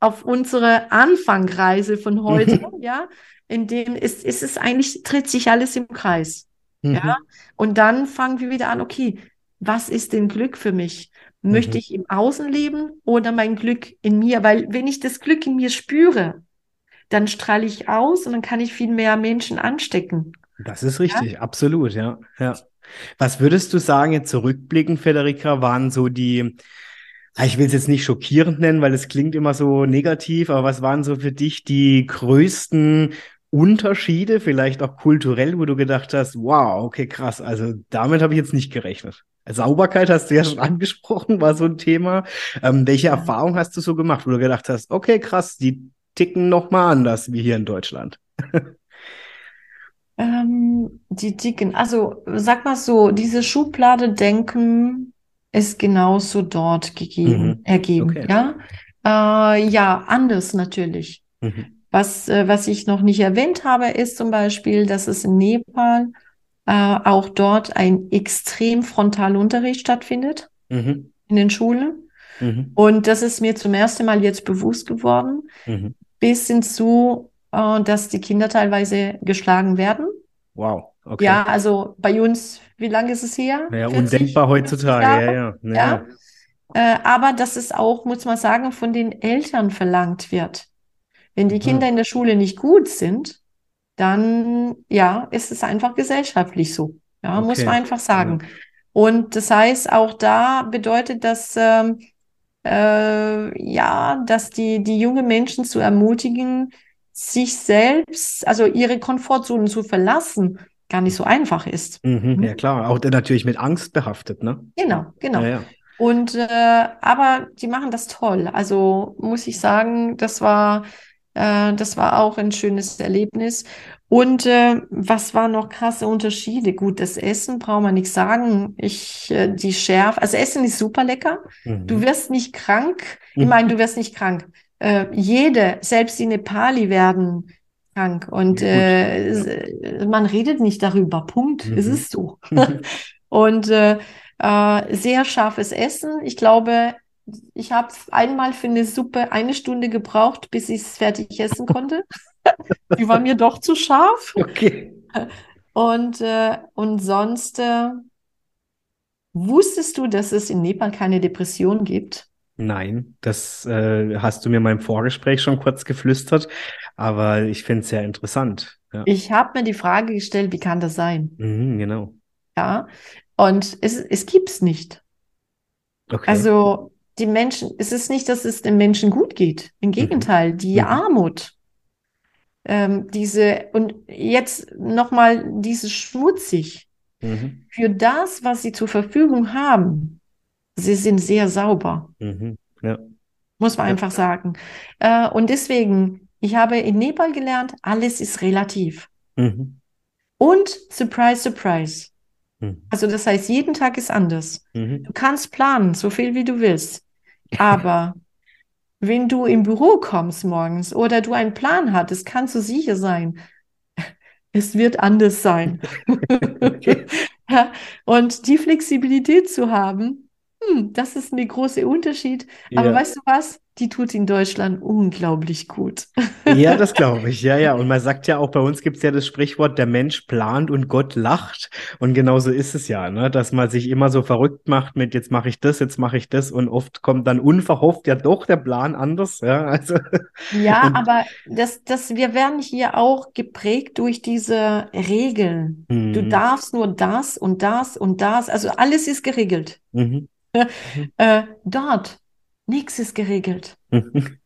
auf unsere Anfangreise von heute, ja, in dem ist, ist es eigentlich, dreht sich alles im Kreis. Mhm. Ja, und dann fangen wir wieder an, okay, was ist denn Glück für mich? Möchte Mhm. ich im Außen leben oder mein Glück in mir? Weil wenn ich das Glück in mir spüre, dann strahle ich aus und dann kann ich viel mehr Menschen anstecken. Das ist richtig, absolut, ja, ja. Was würdest du sagen, jetzt zurückblickend, Federica, waren so die, ich will es jetzt nicht schockierend nennen, weil es klingt immer so negativ, aber was waren so für dich die größten Unterschiede, vielleicht auch kulturell, wo du gedacht hast, wow, okay, krass, also damit habe ich jetzt nicht gerechnet. Sauberkeit hast du ja schon angesprochen, war so ein Thema. Ähm, welche Ja. Erfahrung hast du so gemacht, wo du gedacht hast, okay, krass, die ticken noch mal anders wie hier in Deutschland? Ähm, die dicken, also sag mal so, diese Schublade denken ist genauso dort gegeben, Mhm. ergeben, Okay. ja. Äh, ja, anders natürlich. Mhm. Was, äh, was ich noch nicht erwähnt habe, ist zum Beispiel, dass es in Nepal äh, auch dort ein extrem Frontalunterricht stattfindet Mhm. in den Schulen. Mhm. Und das ist mir zum ersten Mal jetzt bewusst geworden, Mhm. bis hinzu, äh, dass die Kinder teilweise geschlagen werden. Wow, okay. Ja, also bei uns, wie lange ist es her? Ja, 40, undenkbar 50 heutzutage, ja, Jahre? ja. Ja. Äh, aber dass es auch, muss man sagen, von den Eltern verlangt wird. Wenn die Mhm. Kinder in der Schule nicht gut sind, dann ja, ist es einfach gesellschaftlich so. Ja, muss Okay. man einfach sagen. Und das heißt, auch da bedeutet das, ähm, äh, ja, dass die, die jungen Menschen zu ermutigen, sich selbst, also ihre Komfortzonen zu verlassen, gar nicht so einfach ist. Mhm, Mhm. ja klar, auch natürlich mit Angst behaftet, ne? Genau, genau. Ja, ja. Und äh, aber die machen das toll. Also muss ich sagen, das war äh, das war auch ein schönes Erlebnis. Und äh, was waren noch krasse Unterschiede? Gut, das Essen braucht man nichts sagen. Ich äh, die Schärfe, also Essen ist super lecker. Du Mhm. wirst nicht krank. Ich Mhm. meine, du wirst nicht krank. Äh, jede, selbst die Nepali werden krank. Und Ja, äh, es- äh, man redet nicht darüber. Punkt. Es Mhm. ist so. Mhm. Und äh, äh, sehr scharfes Essen. Ich glaube, ich habe einmal für eine Suppe eine Stunde gebraucht, bis ich es fertig essen konnte. Die war mir doch zu scharf. Okay. Und, äh, und sonst äh, wusstest du, dass es in Nepal keine Depression gibt? Nein, das äh, hast du mir in meinem Vorgespräch schon kurz geflüstert, aber ich finde es sehr interessant. Ja. Ich habe mir die Frage gestellt, wie kann das sein? Mhm, genau. Ja. Und es, es gibt es nicht. Okay. Also die Menschen, es ist nicht, dass es den Menschen gut geht. Im Gegenteil, die Mhm. Armut, ähm, diese, und jetzt nochmal dieses schmutzig. Mhm. Für das, was sie zur Verfügung haben, sie sind sehr sauber, Mhm. Ja. muss man Ja. einfach sagen. Äh, und deswegen, ich habe in Nepal gelernt, alles ist relativ. Mhm. Und surprise, surprise. Mhm. Also das heißt, jeden Tag ist anders. Mhm. Du kannst planen, so viel wie du willst. Aber wenn du im Büro kommst morgens oder du einen Plan hattest, kannst du sicher sein, es wird anders sein. Okay. Ja, und die Flexibilität zu haben, hm, das ist ein großer Unterschied. Aber Ja. weißt du was? Die tut in Deutschland unglaublich gut. Ja, das glaube ich. Ja, ja. Und man sagt ja auch, bei uns gibt es ja das Sprichwort, der Mensch plant und Gott lacht. Und genauso ist es ja, ne? dass man sich immer so verrückt macht mit, jetzt mache ich das, jetzt mache ich das. Und oft kommt dann unverhofft ja doch der Plan anders. Ja, also. Ja, aber das, das, wir werden hier auch geprägt durch diese Regeln. Du Mhm. darfst nur das und das und das. Also alles ist geregelt. Mhm. Äh, dort, nichts ist geregelt.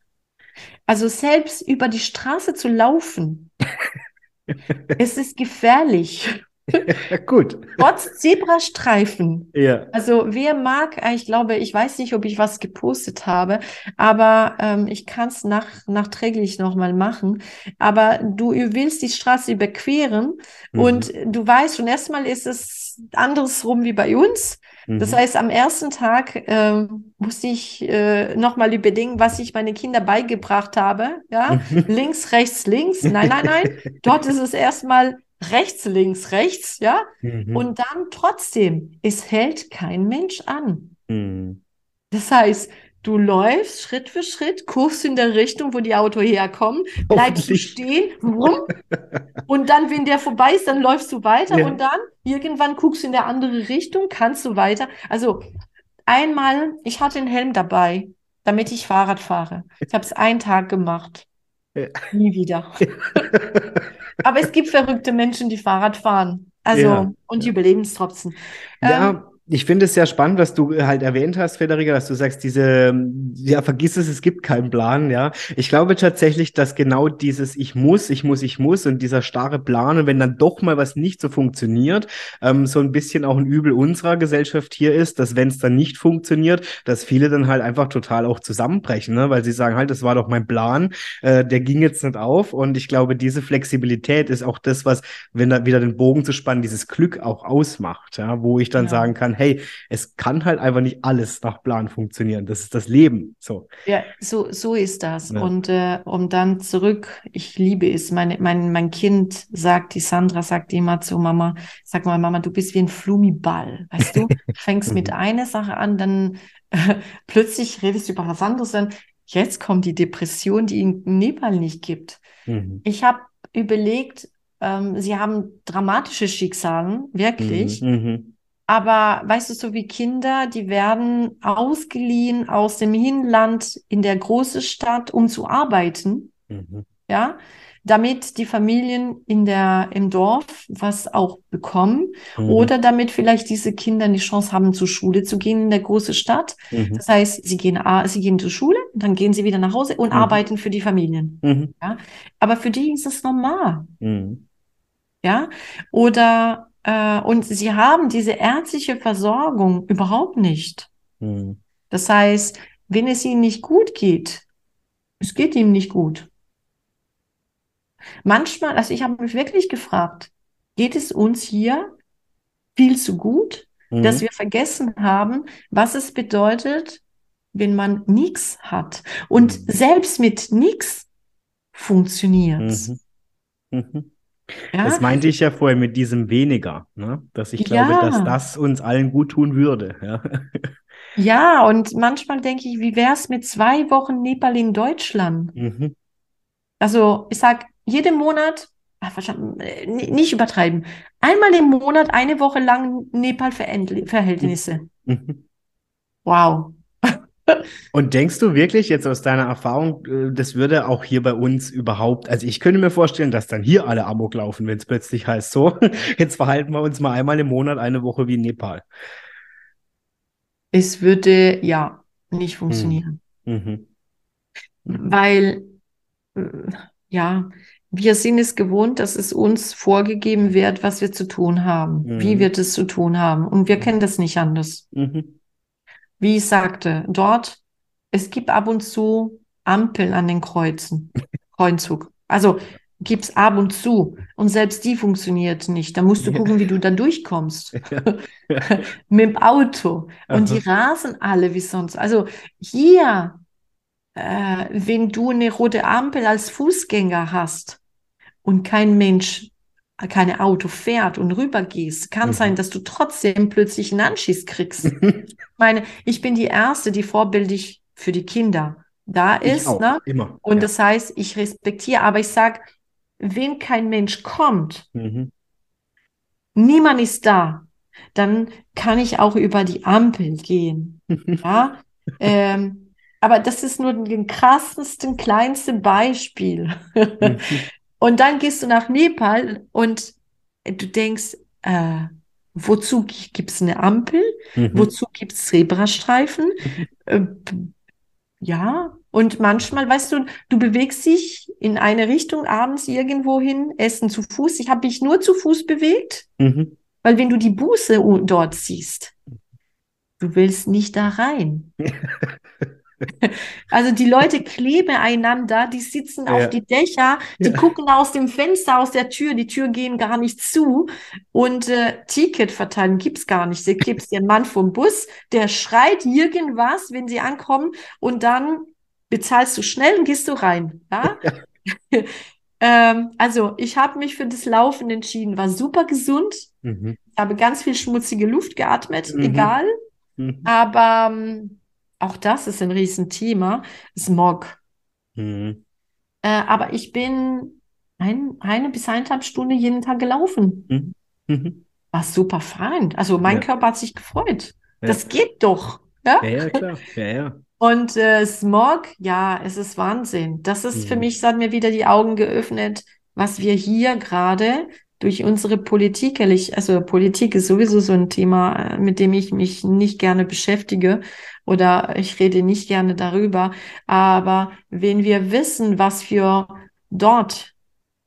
Also selbst über die Straße zu laufen, es ist gefährlich. Gut. Trotz Zebrastreifen. Ja. Also wer mag, äh, ich glaube, ich weiß nicht, ob ich was gepostet habe, aber ähm, ich kann es nach, nachträglich nochmal machen. Aber du willst die Straße überqueren Mhm. und du weißt schon, erstmal ist es andersrum wie bei uns. Das Mhm. heißt, am ersten Tag ähm, musste ich äh, nochmal überdenken, was ich meinen Kindern beigebracht habe. Ja, links, rechts, links. Nein, nein, nein. Dort ist es erstmal rechts, links, rechts. Ja, Mhm. und dann trotzdem, es hält kein Mensch an. Mhm. Das heißt, du läufst Schritt für Schritt, kurvst in der Richtung, wo die Auto herkommen, bleibst du stehen, rum, und dann, wenn der vorbei ist, dann läufst du weiter Ja. und dann irgendwann guckst du in der andere Richtung, kannst du weiter. Also einmal, ich hatte einen Helm dabei, damit ich Fahrrad fahre. Ich habe es einen Tag gemacht. Ja. Nie wieder. Aber es gibt verrückte Menschen, die Fahrrad fahren. Also, und die überleben es trotzdem. Ähm, Ja, ich finde es sehr spannend, was du halt erwähnt hast, Frederika, dass du sagst, diese, ja, vergiss es, es gibt keinen Plan, ja. Ich glaube tatsächlich, dass genau dieses Ich muss, ich muss, ich muss und dieser starre Plan und wenn dann doch mal was nicht so funktioniert, ähm, so ein bisschen auch ein Übel unserer Gesellschaft hier ist, dass wenn es dann nicht funktioniert, dass viele dann halt einfach total auch zusammenbrechen, ne? weil sie sagen halt, das war doch mein Plan, äh, der ging jetzt nicht auf und ich glaube, diese Flexibilität ist auch das, was, wenn da wieder den Bogen zu spannen, dieses Glück auch ausmacht, ja, wo ich dann Ja. sagen kann, hey, es kann halt einfach nicht alles nach Plan funktionieren. Das ist das Leben. So. Ja, so, so ist das. Ja. Und äh, um dann zurück, ich liebe es. Meine, mein, mein Kind sagt, die Sandra sagt immer zu Mama, sag mal, Mama, du bist wie ein Flumiball. Weißt du, fängst mit Mhm. einer Sache an, dann äh, plötzlich redest du über was anderes, dann jetzt kommt die Depression, die in Nepal nicht gibt. Mhm. Ich habe überlegt, ähm, sie haben dramatische Schicksale, wirklich. Mhm. Aber weißt du, so wie Kinder, die werden ausgeliehen aus dem Hinland in der großen Stadt, um zu arbeiten, Mhm. ja, damit die Familien in der, im Dorf was auch bekommen Mhm. oder damit vielleicht diese Kinder die Chance haben, zur Schule zu gehen in der großen Stadt. Mhm. Das heißt, sie gehen, sie gehen zur Schule, dann gehen sie wieder nach Hause und Mhm. arbeiten für die Familien. Mhm. Aber für die ist es normal. Mhm. Ja, oder äh, und sie haben diese ärztliche Versorgung überhaupt nicht. Mhm. Das heißt, wenn es ihnen nicht gut geht, es geht ihm nicht gut. Manchmal, also ich habe mich wirklich gefragt, geht es uns hier viel zu gut, dass Mhm. wir vergessen haben, was es bedeutet, wenn man nichts hat. Und Mhm. selbst mit nichts funktioniert. Mhm. Ja? Das meinte ich ja vorher mit diesem weniger, ne? Dass ich glaube, Ja. dass das uns allen gut tun würde. Ja. Ja, und manchmal denke ich, wie wäre es mit zwei Wochen Nepal in Deutschland? Mhm. Also ich sag, jeden Monat, ach, äh, ni- nicht übertreiben, einmal im Monat eine Woche lang Nepal-Verhältnisse. Mhm. Wow. Und denkst du wirklich jetzt aus deiner Erfahrung, äh, das würde auch hier bei uns überhaupt, also ich könnte mir vorstellen, dass dann hier alle Amok laufen, wenn es plötzlich heißt, so, jetzt verhalten wir uns mal einmal im Monat eine Woche wie in Nepal. Es würde ja nicht funktionieren, Mhm. weil äh, ja, wir sind es gewohnt, dass es uns vorgegeben wird, was wir zu tun haben, wie Mhm. wir das zu tun haben. Und wir kennen das nicht anders. Mhm. Wie ich sagte, dort, es gibt ab und zu Ampeln an den Kreuzen, Kreuzzug. Also gibt's ab und zu. Und selbst die funktioniert nicht. Da musst du gucken, wie du dann durchkommst. Mit dem Auto. Und die rasen alle wie sonst. Also hier, äh, wenn du eine rote Ampel als Fußgänger hast und kein Mensch, keine Auto fährt und rübergehst, kann Mhm. sein, dass du trotzdem plötzlich einen Anschiss kriegst. Ich meine, ich bin die Erste, die vorbildlich für die Kinder da ist, auch, ne? immer. Und ja. das heißt, ich respektiere, aber ich sag, wenn kein Mensch kommt, Mhm. niemand ist da, dann kann ich auch über die Ampel gehen. Ja, ähm, aber das ist nur den krassesten, kleinste Beispiel. Mhm. Und dann gehst du nach Nepal und du denkst, äh, wozu gibt es eine Ampel? Mhm. Wozu gibt es Zebrastreifen? Äh, ja, Und manchmal, weißt du, du bewegst dich in eine Richtung abends irgendwo hin, essen zu Fuß. Ich habe mich nur zu Fuß bewegt, Mhm. weil wenn du die Buße dort siehst, du willst nicht da rein. Also die Leute kleben einander, die sitzen Ja. auf die Dächer, die Ja. gucken aus dem Fenster, aus der Tür, die Tür gehen gar nicht zu und äh, Ticket verteilen gibt's gar nicht. Sie gibt's den Mann vom Bus, der schreit irgendwas, wenn sie ankommen und dann bezahlst du schnell und gehst du rein. Ja? ähm, also ich habe mich für das Laufen entschieden, war super gesund. Mhm. Ich habe ganz viel schmutzige Luft geatmet, Mhm. egal. Mhm. Aber ähm, auch das ist ein Riesenthema, Smog. Mhm. Äh, aber ich bin ein, eine bis eineinhalb Stunden jeden Tag gelaufen. Mhm. Mhm. War super fein. Also mein Ja. Körper hat sich gefreut. Ja. Das geht doch. Ja? Ja, ja, klar. Ja, ja. Und äh, Smog, ja, es ist Wahnsinn. Das ist für Mhm. mich, es hat mir wieder die Augen geöffnet, was wir hier gerade durch unsere Politik, ehrlich, also Politik ist sowieso so ein Thema, äh, mit dem ich mich nicht gerne beschäftige oder ich rede nicht gerne darüber. Aber wenn wir wissen, was wir dort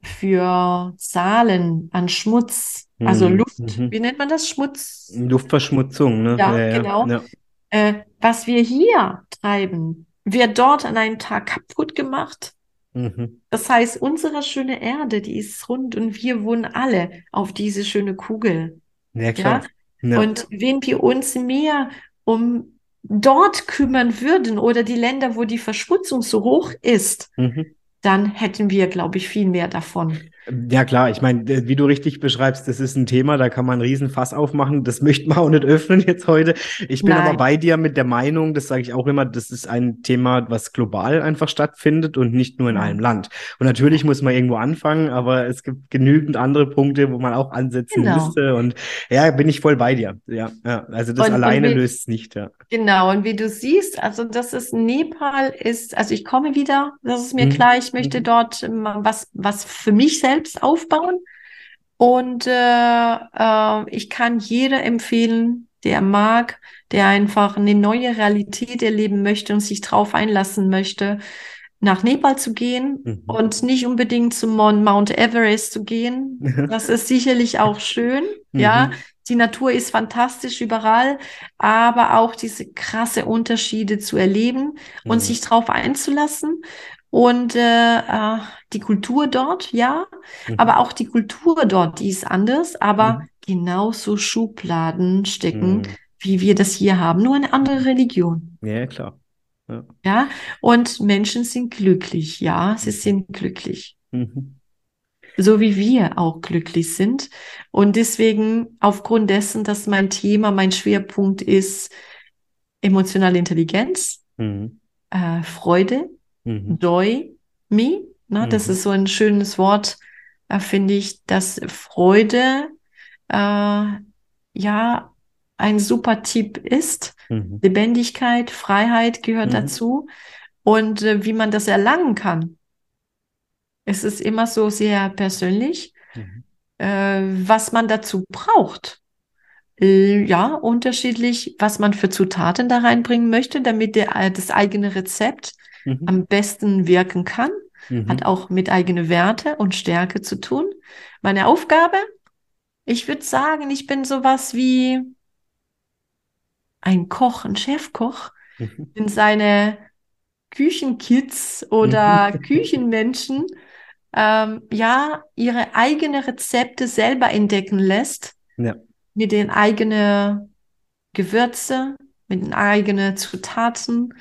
für Zahlen an Schmutz, also Mhm. Luft, Mhm. wie nennt man das? Schmutz? Luftverschmutzung, ne? Ja, ja. genau. Ja. Äh, was wir hier treiben, wird dort an einem Tag kaputt gemacht. Mhm. Das heißt, unsere schöne Erde, die ist rund und wir wohnen alle auf diese schöne Kugel. Ja, klar. Ja. Und wenn wir uns mehr um dort kümmern würden oder die Länder, wo die Verschmutzung so hoch ist, Mhm. dann hätten wir, glaube ich, viel mehr davon. Ja, klar, ich meine, wie du richtig beschreibst, das ist ein Thema, da kann man einen riesen Fass aufmachen. Das möchte man auch nicht öffnen jetzt heute. Ich bin aber Nein. bei dir mit der Meinung, das sage ich auch immer, das ist ein Thema, was global einfach stattfindet und nicht nur in einem Land. Und natürlich muss man irgendwo anfangen, aber es gibt genügend andere Punkte, wo man auch ansetzen Genau. müsste. Und ja, bin ich voll bei dir. Ja, ja. Also das Und- und alleine wie- löst es nicht, ja. Genau, und wie du siehst, also das ist Nepal ist, also ich komme wieder, das ist mir Mhm. klar, ich möchte Mhm. dort was, was für mich selbst aufbauen. Und äh, äh, ich kann jeder empfehlen, der mag, der einfach eine neue Realität erleben möchte und sich drauf einlassen möchte, nach Nepal zu gehen Mhm. und nicht unbedingt zum Mount Everest zu gehen. Das ist sicherlich auch schön, ja. Mhm. Die Natur ist fantastisch überall, aber auch diese krasse Unterschiede zu erleben und Mhm. sich drauf einzulassen. Und äh, äh, die Kultur dort, ja, Mhm. aber auch die Kultur dort, die ist anders, aber Mhm. genauso Schubladen stecken, Mhm. wie wir das hier haben, nur eine andere Religion. Ja, klar. Ja, und Menschen sind glücklich, ja, sie Mhm. sind glücklich Mhm. so wie wir auch glücklich sind. Und deswegen, aufgrund dessen, dass mein Thema, mein Schwerpunkt ist emotionale Intelligenz, Mhm. äh, Freude. Joy, Me, ne, das Mhm. ist so ein schönes Wort, äh, finde ich, dass Freude äh, ja ein super Tipp ist. Mhm. Lebendigkeit, Freiheit gehört Mhm. dazu. Und äh, wie man das erlangen kann. Es ist immer so sehr persönlich, Mhm. äh, was man dazu braucht. Äh, ja, unterschiedlich, was man für Zutaten da reinbringen möchte, damit der, äh, das eigene Rezept Mhm. am besten wirken kann. Mhm. Hat auch mit eigene Werte und Stärke zu tun. Meine Aufgabe, ich würde sagen, ich bin sowas wie ein Koch, ein Chefkoch, Mhm. in seine Küchenkids oder. Küchenmenschen ähm, ja ihre eigene Rezepte selber entdecken lässt Ja. mit den eigenen Gewürze, mit den eigenen Zutaten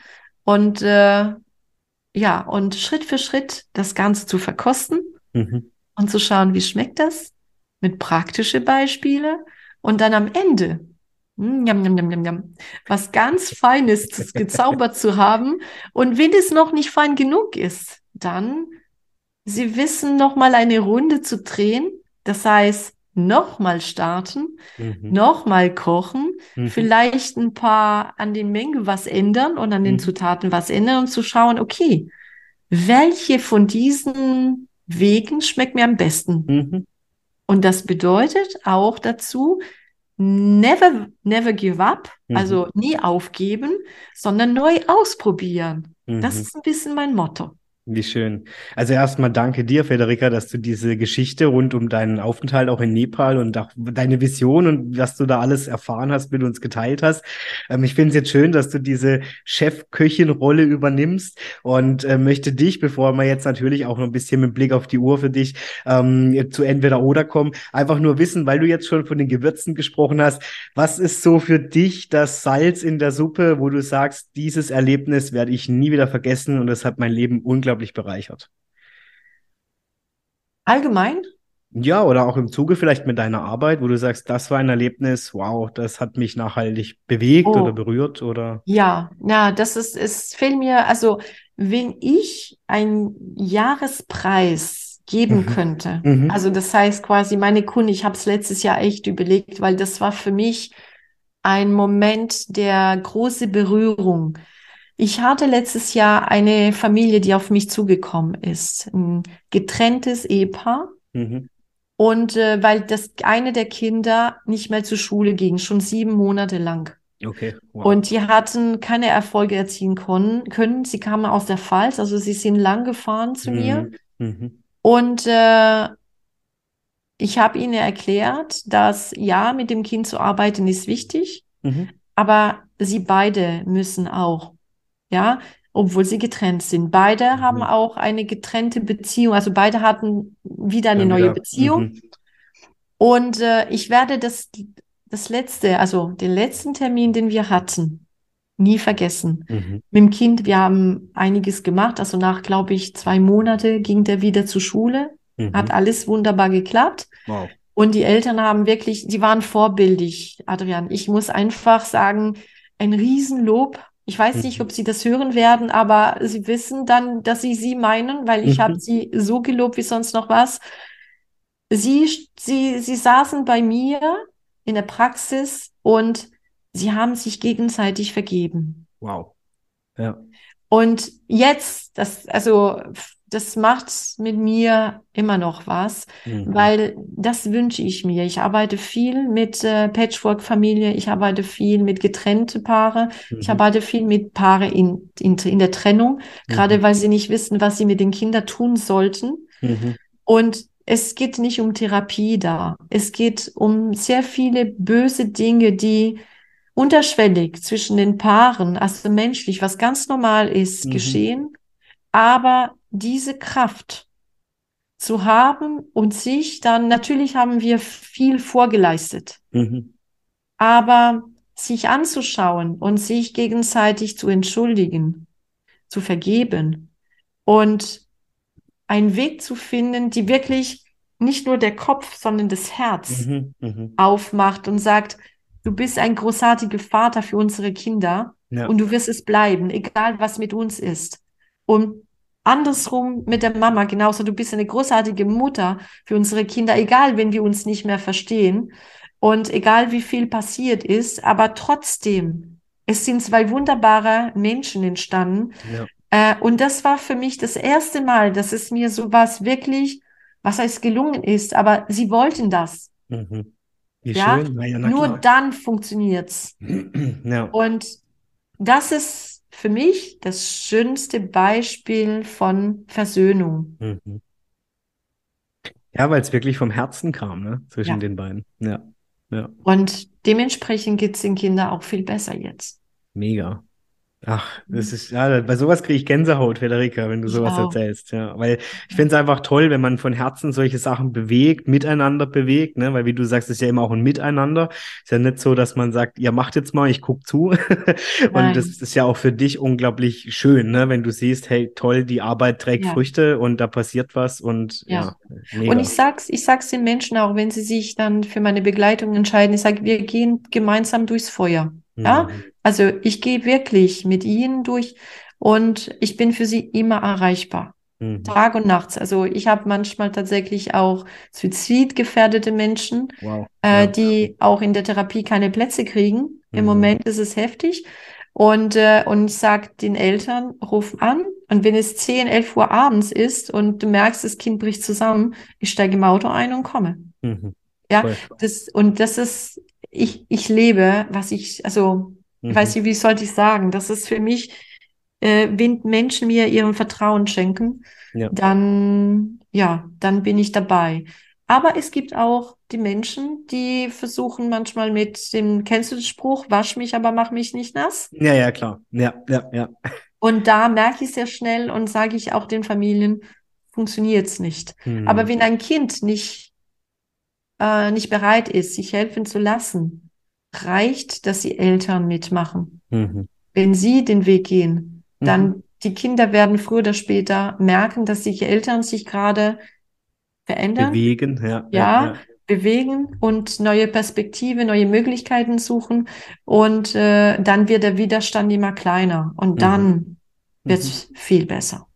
und äh, ja und Schritt für Schritt das Ganze zu verkosten Mhm. und zu schauen, wie schmeckt das mit praktische Beispiele und dann am Ende mm, Njam, njam, njam, njam, njam. Was ganz Feines gezaubert zu haben. Und wenn es noch nicht fein genug ist, dann Sie wissen, noch mal eine Runde zu drehen. Das heißt, noch mal starten, Mhm. noch mal kochen, Mhm. vielleicht ein paar an den Mengen was ändern und an den Mhm. Zutaten was ändern und zu schauen, okay, welche von diesen Wegen schmeckt mir am besten? Mhm. Und das bedeutet auch dazu, never, never give up, Mhm. also nie aufgeben, sondern neu ausprobieren. Das Mhm. ist ein bisschen mein Motto. Wie schön. Also erstmal danke dir, Federica, dass du diese Geschichte rund um deinen Aufenthalt auch in Nepal und auch deine Vision und was du da alles erfahren hast, mit uns geteilt hast. Ähm, ich finde es jetzt schön, dass du diese Chefköchin-Rolle übernimmst und äh, möchte dich, bevor wir jetzt natürlich auch noch ein bisschen mit Blick auf die Uhr für dich ähm, zu entweder oder kommen, einfach nur wissen, weil du jetzt schon von den Gewürzen gesprochen hast, was ist so für dich das Salz in der Suppe, wo du sagst, dieses Erlebnis werde ich nie wieder vergessen und das hat mein Leben unglaublich bereichert? Allgemein, Ja, oder auch im Zuge vielleicht mit deiner Arbeit, wo du sagst, das war ein Erlebnis, wow, das hat mich nachhaltig bewegt Oh. oder berührt oder. ja, ja, das ist, es fehlt mir, also wenn ich einen Jahrespreis geben Mhm. könnte, Mhm. also das heißt quasi meine Kunden, ich habe es letztes Jahr echt überlegt, weil das war für mich ein Moment der große Berührung. Ich hatte letztes Jahr eine Familie, die auf mich zugekommen ist, ein getrenntes Ehepaar. Mhm. Und äh, weil das eine der Kinder nicht mehr zur Schule ging, schon sieben Monate lang. Okay, wow. Und die hatten keine Erfolge erzielen können, können. Sie kamen aus der Pfalz, also sie sind lang gefahren zu mir. Mhm. Mhm. Und äh, ich habe ihnen erklärt, dass ja, mit dem Kind zu arbeiten ist wichtig, Mhm. aber sie beide müssen auch, ja, obwohl sie getrennt sind. Beide haben Mhm. auch eine getrennte Beziehung, also beide hatten wieder eine Dann neue wieder. Beziehung. Mhm. Und äh, ich werde das, das letzte, also den letzten Termin, den wir hatten, nie vergessen. Mhm. Mit dem Kind, wir haben einiges gemacht. Also nach, glaube ich, zwei Monate ging der wieder zur Schule. Mhm. Hat alles wunderbar geklappt. Wow. Und die Eltern haben wirklich, die waren vorbildlich, Adrian. Ich muss einfach sagen, ein Riesenlob. Ich weiß nicht, Mhm. ob Sie das hören werden, aber Sie wissen dann, dass Sie sie meinen, weil ich habe Mhm. Sie so gelobt wie sonst noch was. Sie, sie, sie saßen bei mir in der Praxis und sie haben sich gegenseitig vergeben. Wow. Ja. Und jetzt, das, also, das macht mit mir immer noch was, Mhm. weil das wünsche ich mir. Ich arbeite viel mit äh, Patchwork-Familie, ich arbeite viel mit getrennte Paare, ich Mhm. arbeite viel mit Paare in, in, in der Trennung, gerade Mhm. weil sie nicht wissen, was sie mit den Kindern tun sollten. Mhm. Und es geht nicht um Therapie da. Es geht um sehr viele böse Dinge, die unterschwellig zwischen den Paaren, also menschlich, was ganz normal ist, Mhm. geschehen. Aber diese Kraft zu haben und sich dann, natürlich haben wir viel vorgeleistet, Mhm. aber sich anzuschauen und sich gegenseitig zu entschuldigen, zu vergeben und einen Weg zu finden, die wirklich nicht nur der Kopf, sondern das Herz Mhm. Mhm. aufmacht und sagt, du bist ein großartiger Vater für unsere Kinder Ja. und du wirst es bleiben, egal was mit uns ist. Und andersrum mit der Mama genauso, du bist eine großartige Mutter für unsere Kinder, egal wenn wir uns nicht mehr verstehen und egal wie viel passiert ist, aber trotzdem, es sind zwei wunderbare Menschen entstanden, Ja. äh, und das war für mich das erste Mal, dass es mir sowas wirklich, was heißt gelungen ist, aber sie wollten das. Mhm. Ja, ja, Nur dann funktioniert's. Ja. Und das ist für mich das schönste Beispiel von Versöhnung. Mhm. Ja, weil es wirklich vom Herzen kam, ne? Zwischen Ja. den beiden. Ja. Ja. Und dementsprechend geht's den Kindern auch viel besser jetzt. Mega. Ach, das ist, ja, bei sowas kriege ich Gänsehaut, Federica, wenn du sowas auch. erzählst, ja. Weil ich finde es einfach toll, wenn man von Herzen solche Sachen bewegt, miteinander bewegt, ne? Weil wie du sagst, es ist ja immer auch ein Miteinander. Ist ja nicht so, dass man sagt, ihr macht jetzt mal, ich guck zu. Und das ist ja auch für dich unglaublich schön, ne? Wenn du siehst, hey, toll, die Arbeit trägt Ja. Früchte und da passiert was und Ja. ja. Und ich sag's, ich sag's den Menschen auch, wenn sie sich dann für meine Begleitung entscheiden, ich sage, wir gehen gemeinsam durchs Feuer. Ja, Mhm. Also ich gehe wirklich mit ihnen durch und ich bin für sie immer erreichbar. Mhm. Tag und nachts. Also ich habe manchmal tatsächlich auch suizidgefährdete Menschen, Wow. äh, Ja. die auch in der Therapie keine Plätze kriegen. Im Mhm. Moment ist es heftig. Und, äh, und ich sage den Eltern, ruf an. Und wenn es 10, 11 Uhr abends ist und du merkst, das Kind bricht zusammen, ich steige im Auto ein und komme. Mhm. Ja, Voll. das, und das ist, ich, ich lebe, was ich, also, ich Mhm. weiß nicht, wie sollte ich sagen, das ist für mich, äh, wenn Menschen mir ihren Vertrauen schenken, Ja. dann, ja, dann bin ich dabei. Aber es gibt auch die Menschen, die versuchen manchmal mit dem, kennst du den Spruch, wasch mich, aber mach mich nicht nass? Ja, ja, klar. Ja, ja, ja. Und da merke ich sehr schnell und sage ich auch den Familien, funktioniert es nicht. Mhm. Aber wenn ein Kind nicht, äh, nicht bereit ist, sich helfen zu lassen, reicht, dass die Eltern mitmachen. Mhm. Wenn sie den Weg gehen, dann Mhm. die Kinder werden früher oder später merken, dass die Eltern sich gerade verändern, Bewegen, ja, Ja. ja. bewegen und neue Perspektive, neue Möglichkeiten suchen. Und äh, dann wird der Widerstand immer kleiner und Mhm. dann wird Mhm. es viel besser.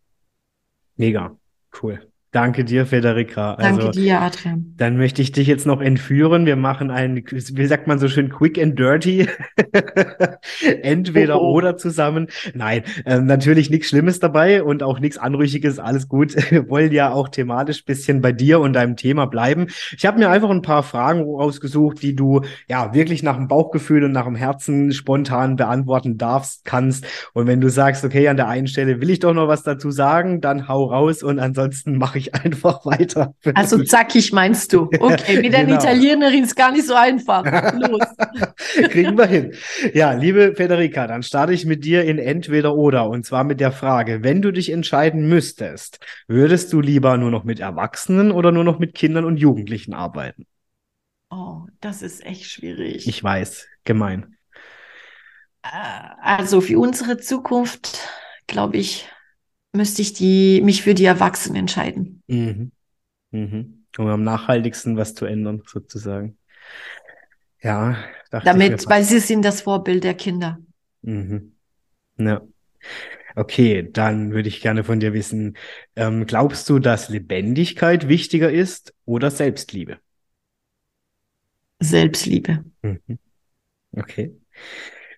Mega, cool. Danke dir, Federica. Danke Also, dir, Adrian. dann möchte ich dich jetzt noch entführen. Wir machen ein, wie sagt man so schön, quick and dirty. Entweder Oh, oh. oder zusammen. Nein, ähm, natürlich nichts Schlimmes dabei und auch nichts Anrüchiges. Alles gut. Wir wollen ja auch thematisch bisschen bei dir und deinem Thema bleiben. Ich habe mir einfach ein paar Fragen rausgesucht, die du ja wirklich nach dem Bauchgefühl und nach dem Herzen spontan beantworten darfst, kannst. Und wenn du sagst, okay, an der einen Stelle will ich doch noch was dazu sagen, dann hau raus und ansonsten mache ich einfach weiter. Also zackig meinst du. Okay, mit der Genau. Italienerin ist gar nicht so einfach. Los. Kriegen wir hin. Ja, liebe Federica, dann starte ich mit dir in Entweder oder und zwar mit der Frage, wenn du dich entscheiden müsstest, würdest du lieber nur noch mit Erwachsenen oder nur noch mit Kindern und Jugendlichen arbeiten? Oh, das ist echt schwierig. Ich weiß, gemein. Äh, Also für unsere Zukunft, glaube ich, müsste ich die, mich für die Erwachsenen entscheiden. Mhm. Mhm. Um am nachhaltigsten was zu ändern, sozusagen. Ja, Damit, weil sie sind das Vorbild der Kinder. Mhm. Ja. Okay, dann würde ich gerne von dir wissen, ähm, glaubst du, dass Lebendigkeit wichtiger ist oder Selbstliebe? Selbstliebe. Mhm. Okay.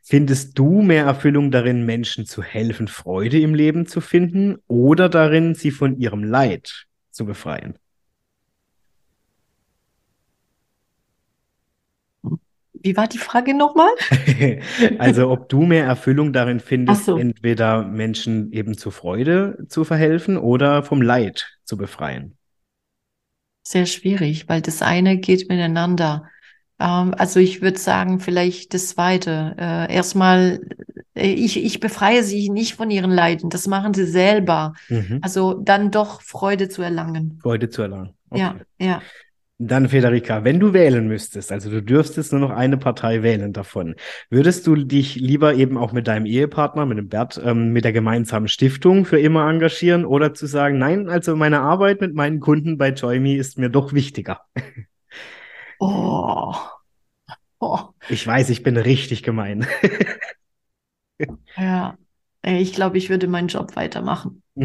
Findest du mehr Erfüllung darin, Menschen zu helfen, Freude im Leben zu finden oder darin, sie von ihrem Leid zu befreien? Wie war die Frage nochmal? Also, ob du mehr Erfüllung darin findest, so. entweder Menschen eben zur Freude zu verhelfen oder vom Leid zu befreien. Sehr schwierig, weil das eine geht miteinander. Ähm, also ich würde sagen, vielleicht das zweite. Äh, erstmal, äh, ich, ich befreie sie nicht von ihren Leiden. Das machen sie selber. Mhm. Also dann doch Freude zu erlangen. Freude zu erlangen. Ja, Okay. ja. Dann, Federica, wenn du wählen müsstest, also du dürftest nur noch eine Partei wählen davon, würdest du dich lieber eben auch mit deinem Ehepartner, mit dem Bert, ähm, mit der gemeinsamen Stiftung für immer engagieren oder zu sagen, nein, also meine Arbeit mit meinen Kunden bei Joyme ist mir doch wichtiger? Oh. Oh. Ich weiß, ich bin richtig gemein. Ja. Ich glaube, ich würde meinen Job weitermachen.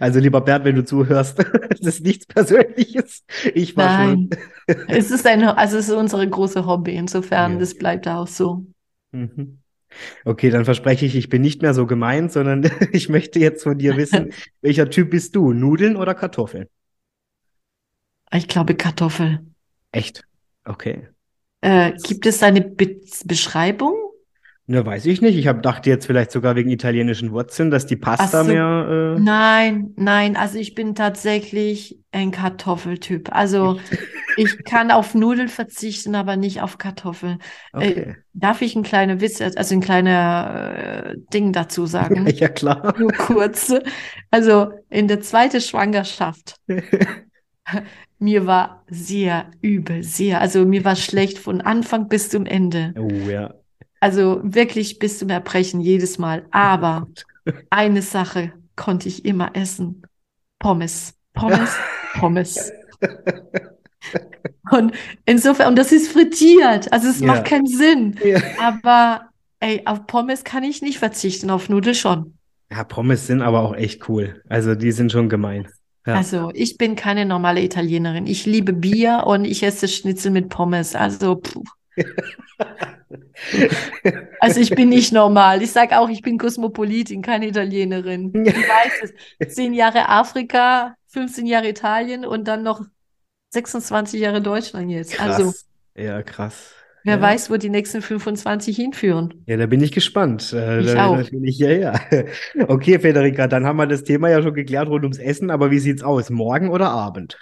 Also, lieber Bert, wenn du zuhörst, das ist nichts Persönliches. Ich war Nein. schuld. Es ist ein, also es ist unsere große Hobby. Insofern, Ja. das bleibt auch so. Mhm. Okay, dann verspreche ich, ich bin nicht mehr so gemein, sondern ich möchte jetzt von dir wissen, welcher Typ bist du? Nudeln oder Kartoffeln? Ich glaube, Kartoffel. Echt? Okay. Äh, gibt es eine Be Beschreibung? Ne, weiß ich nicht. Ich habe dachte jetzt vielleicht sogar wegen italienischen Wurzeln, dass die Pasta so. mehr. Äh, Nein, nein, also ich bin tatsächlich ein Kartoffeltyp. Also ich kann auf Nudeln verzichten, aber nicht auf Kartoffeln. okay. Darf ich ein kleiner Witz, also ein kleiner äh, Ding dazu sagen? Ja, klar. Nur kurz. Also in der zweiten Schwangerschaft, mir war sehr übel, sehr. Also mir war schlecht von Anfang bis zum Ende. Oh ja. Also wirklich bis zum Erbrechen jedes Mal. Aber eine Sache konnte ich immer essen. Pommes. Pommes, Pommes. Und insofern, und das ist frittiert. Also es Ja. macht keinen Sinn. Ja. Aber ey, auf Pommes kann ich nicht verzichten, auf Nudeln schon. Ja, Pommes sind aber auch echt cool. Also die sind schon gemein. Ja. Also ich bin keine normale Italienerin. Ich liebe Bier und ich esse Schnitzel mit Pommes. Also, puh. Also ich bin nicht normal. Ich sage auch, ich bin Kosmopolitin, keine Italienerin. Ich weiß es. Zehn Jahre Afrika, 15 Jahre Italien und dann noch 26 Jahre Deutschland jetzt. Also Krass. Ja, krass. Wer ja. weiß, wo die nächsten 25 hinführen. Ja, da bin ich gespannt. Äh, Ich auch. Natürlich, ja, ja. Okay, Federica, dann haben wir das Thema ja schon geklärt rund ums Essen, aber wie sieht's aus? Morgen oder Abend?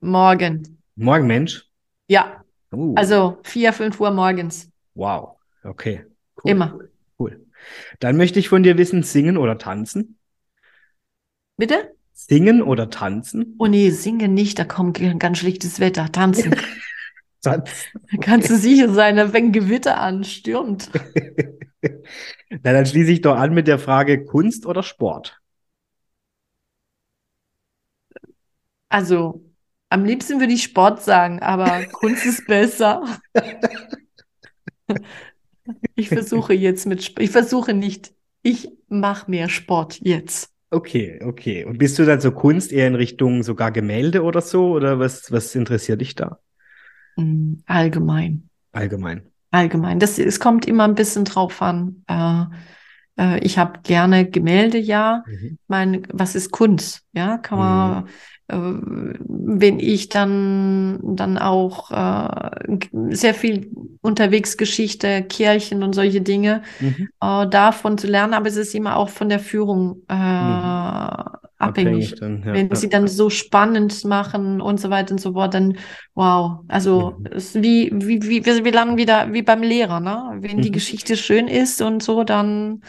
Morgen. Morgen, Mensch. Ja, Uh, also 4, 5 Uhr morgens. wow. Okay. Cool. Immer. Cool. Dann möchte ich von dir wissen, singen oder tanzen? Bitte? Singen oder tanzen? Oh nee, singen nicht, da kommt ganz schlechtes Wetter. Tanzen. Tanzen. Kannst du sicher sein, fängt Gewitter an, stürmt. Na, dann schließe ich doch an mit der Frage Kunst oder Sport? Also, am liebsten würde ich Sport sagen, aber Kunst ist besser. Ich versuche jetzt mit, Sp- ich versuche nicht, ich mache mehr Sport jetzt. Okay, okay. Und bist du dann so Kunst eher in Richtung sogar Gemälde oder so? Oder was, was interessiert dich da Allgemein. allgemein? Allgemein. Das, es kommt immer ein bisschen drauf an. Äh, äh, ich habe gerne Gemälde, ja. Mhm. Ich meine, was ist Kunst? Ja, kann man, äh, wenn ich dann, dann auch äh, sehr viel unterwegs Geschichte, Kirchen und solche Dinge, Mhm. äh, davon zu lernen, aber es ist immer auch von der Führung äh, abhängig. dann, ja, Wenn ja. sie dann so spannend machen und so weiter und so fort, dann wow. Also Mhm. ist wie, wie, wie, wir, landen wieder wie beim Lehrer, ne? Wenn die Mhm. Geschichte schön ist und so, dann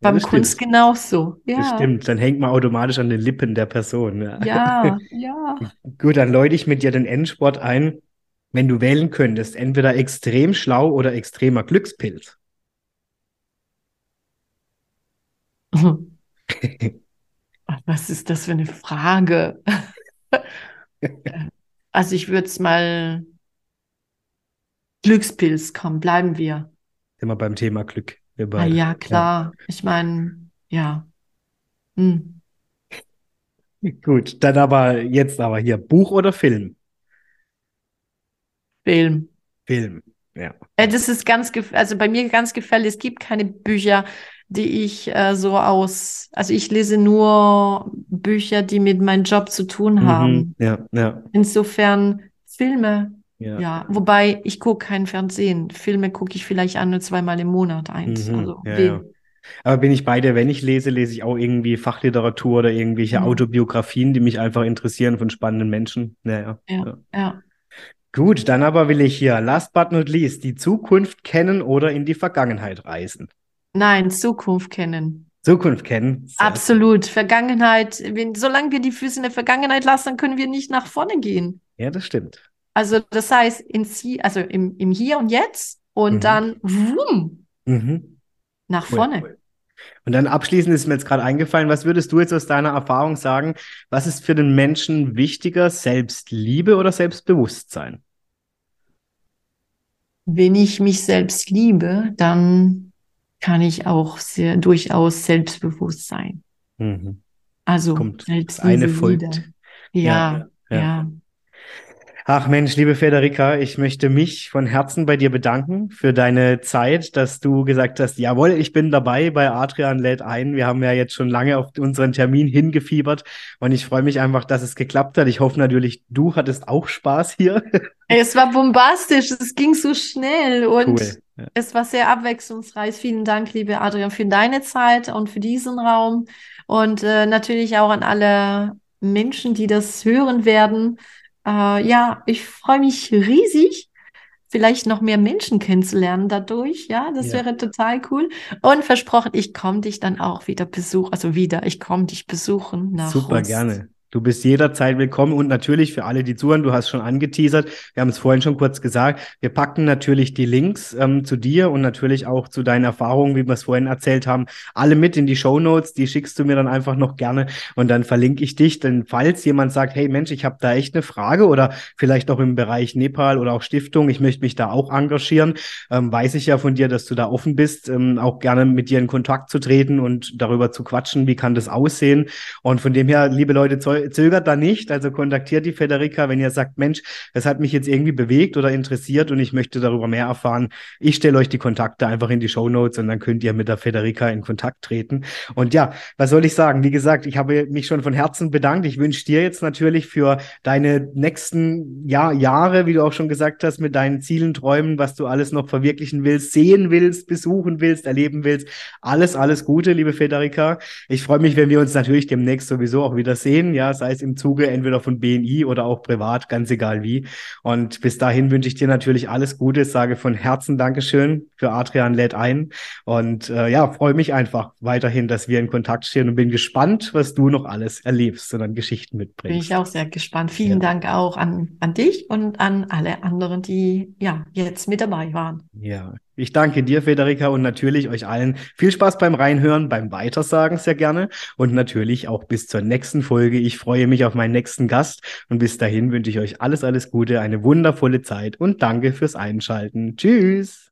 Ja, beim das Kunst stimmt. genauso. Das Ja, stimmt, dann hängt man automatisch an den Lippen der Person. Ja. ja, ja. Gut, dann läute ich mit dir den Endsport ein. Wenn du wählen könntest, entweder extrem schlau oder extremer Glückspilz. Was ist das für eine Frage? Also ich würde es mal Glückspilz, komm, bleiben wir. Sind wir beim Thema Glück. Wir Ah beide. ja, klar. Ich meine, ja. Hm. Gut, dann aber jetzt aber hier Buch oder Film? Film. Film. Ja. Äh, das ist ganz, also bei mir ganz gefällig. Es gibt keine Bücher, die ich äh, so aus, also ich lese nur Bücher, die mit meinem Job zu tun haben. Mhm. Ja, ja, Insofern Filme, ja. ja. Wobei ich gucke kein Fernsehen. Filme gucke ich vielleicht ein oder zweimal im Monat eins. Mhm. Also Ja, ja. Aber bin ich bei dir, wenn ich lese, lese ich auch irgendwie Fachliteratur oder irgendwelche Mhm. Autobiografien, die mich einfach interessieren von spannenden Menschen. Ja, ja. Ja, Ja. ja. Gut, dann aber will ich hier, last but not least, die Zukunft kennen oder in die Vergangenheit reisen. Nein, Zukunft kennen. Zukunft kennen. Sehr Absolut. Vergangenheit, wenn, solange wir die Füße in der Vergangenheit lassen, können wir nicht nach vorne gehen. Ja, das stimmt. Also das heißt, in Sie, also im, im Hier und Jetzt und Mhm. dann wumm, Mhm. nach Cool, vorne. cool. Und dann abschließend ist mir jetzt gerade eingefallen, was würdest du jetzt aus deiner Erfahrung sagen, was ist für den Menschen wichtiger, Selbstliebe oder Selbstbewusstsein? Wenn ich mich selbst liebe, dann kann ich auch sehr durchaus selbstbewusst sein. Mhm. Also Kommt das Selbstliebe eine folgt. wieder. Ja, ja. ja. Ach Mensch, liebe Federica, ich möchte mich von Herzen bei dir bedanken für deine Zeit, dass du gesagt hast, jawohl, ich bin dabei bei Adrian lädt ein. Wir haben ja jetzt schon lange auf unseren Termin hingefiebert und ich freue mich einfach, dass es geklappt hat. Ich hoffe natürlich, du hattest auch Spaß hier. Es war bombastisch, es ging so schnell und Cool. Ja. es war sehr abwechslungsreich. Vielen Dank, liebe Adrian, für deine Zeit und für diesen Raum und äh, natürlich auch an alle Menschen, die das hören werden. Äh, ja, ich freue mich riesig, vielleicht noch mehr Menschen kennenzulernen dadurch. Ja, das Ja. wäre total cool. Und versprochen, ich komme dich dann auch wieder besuchen, also wieder, ich komme dich besuchen nach Super Rust. gerne. Du bist jederzeit willkommen und natürlich für alle, die zuhören, du hast schon angeteasert, wir haben es vorhin schon kurz gesagt, wir packen natürlich die Links ähm, zu dir und natürlich auch zu deinen Erfahrungen, wie wir es vorhin erzählt haben, alle mit in die Show Notes, die schickst du mir dann einfach noch gerne und dann verlinke ich dich, denn falls jemand sagt, hey Mensch, ich habe da echt eine Frage oder vielleicht auch im Bereich Nepal oder auch Stiftung, ich möchte mich da auch engagieren, ähm, weiß ich ja von dir, dass du da offen bist, ähm, auch gerne mit dir in Kontakt zu treten und darüber zu quatschen, wie kann das aussehen? Und von dem her, liebe Leute, zögert da nicht. Also kontaktiert die Federica, wenn ihr sagt, Mensch, das hat mich jetzt irgendwie bewegt oder interessiert und ich möchte darüber mehr erfahren. Ich stelle euch die Kontakte einfach in die Show Notes und dann könnt ihr mit der Federica in Kontakt treten. Und ja, was soll ich sagen? Wie gesagt, ich habe mich schon von Herzen bedankt. Ich wünsche dir jetzt natürlich für deine nächsten ja, Jahre, wie du auch schon gesagt hast, mit deinen Zielen, Träumen, was du alles noch verwirklichen willst, sehen willst, besuchen willst, erleben willst. Alles, alles Gute, liebe Federica. Ich freue mich, wenn wir uns natürlich demnächst sowieso auch wieder sehen, ja, sei es im Zuge entweder von BNI oder auch privat, ganz egal wie. Und bis dahin wünsche ich dir natürlich alles Gute, sage von Herzen Dankeschön für Adrian lädt ein und äh, ja, freue mich einfach weiterhin, dass wir in Kontakt stehen und bin gespannt, was du noch alles erlebst und an Geschichten mitbringst. Bin ich auch sehr gespannt. Vielen ja. Dank auch an, an dich und an alle anderen, die ja jetzt mit dabei waren. Ja, ich danke dir, Federica, und natürlich euch allen viel Spaß beim Reinhören, beim Weitersagen sehr gerne und natürlich auch bis zur nächsten Folge. Ich freue mich auf meinen nächsten Gast und bis dahin wünsche ich euch alles, alles Gute, eine wundervolle Zeit und danke fürs Einschalten. Tschüss!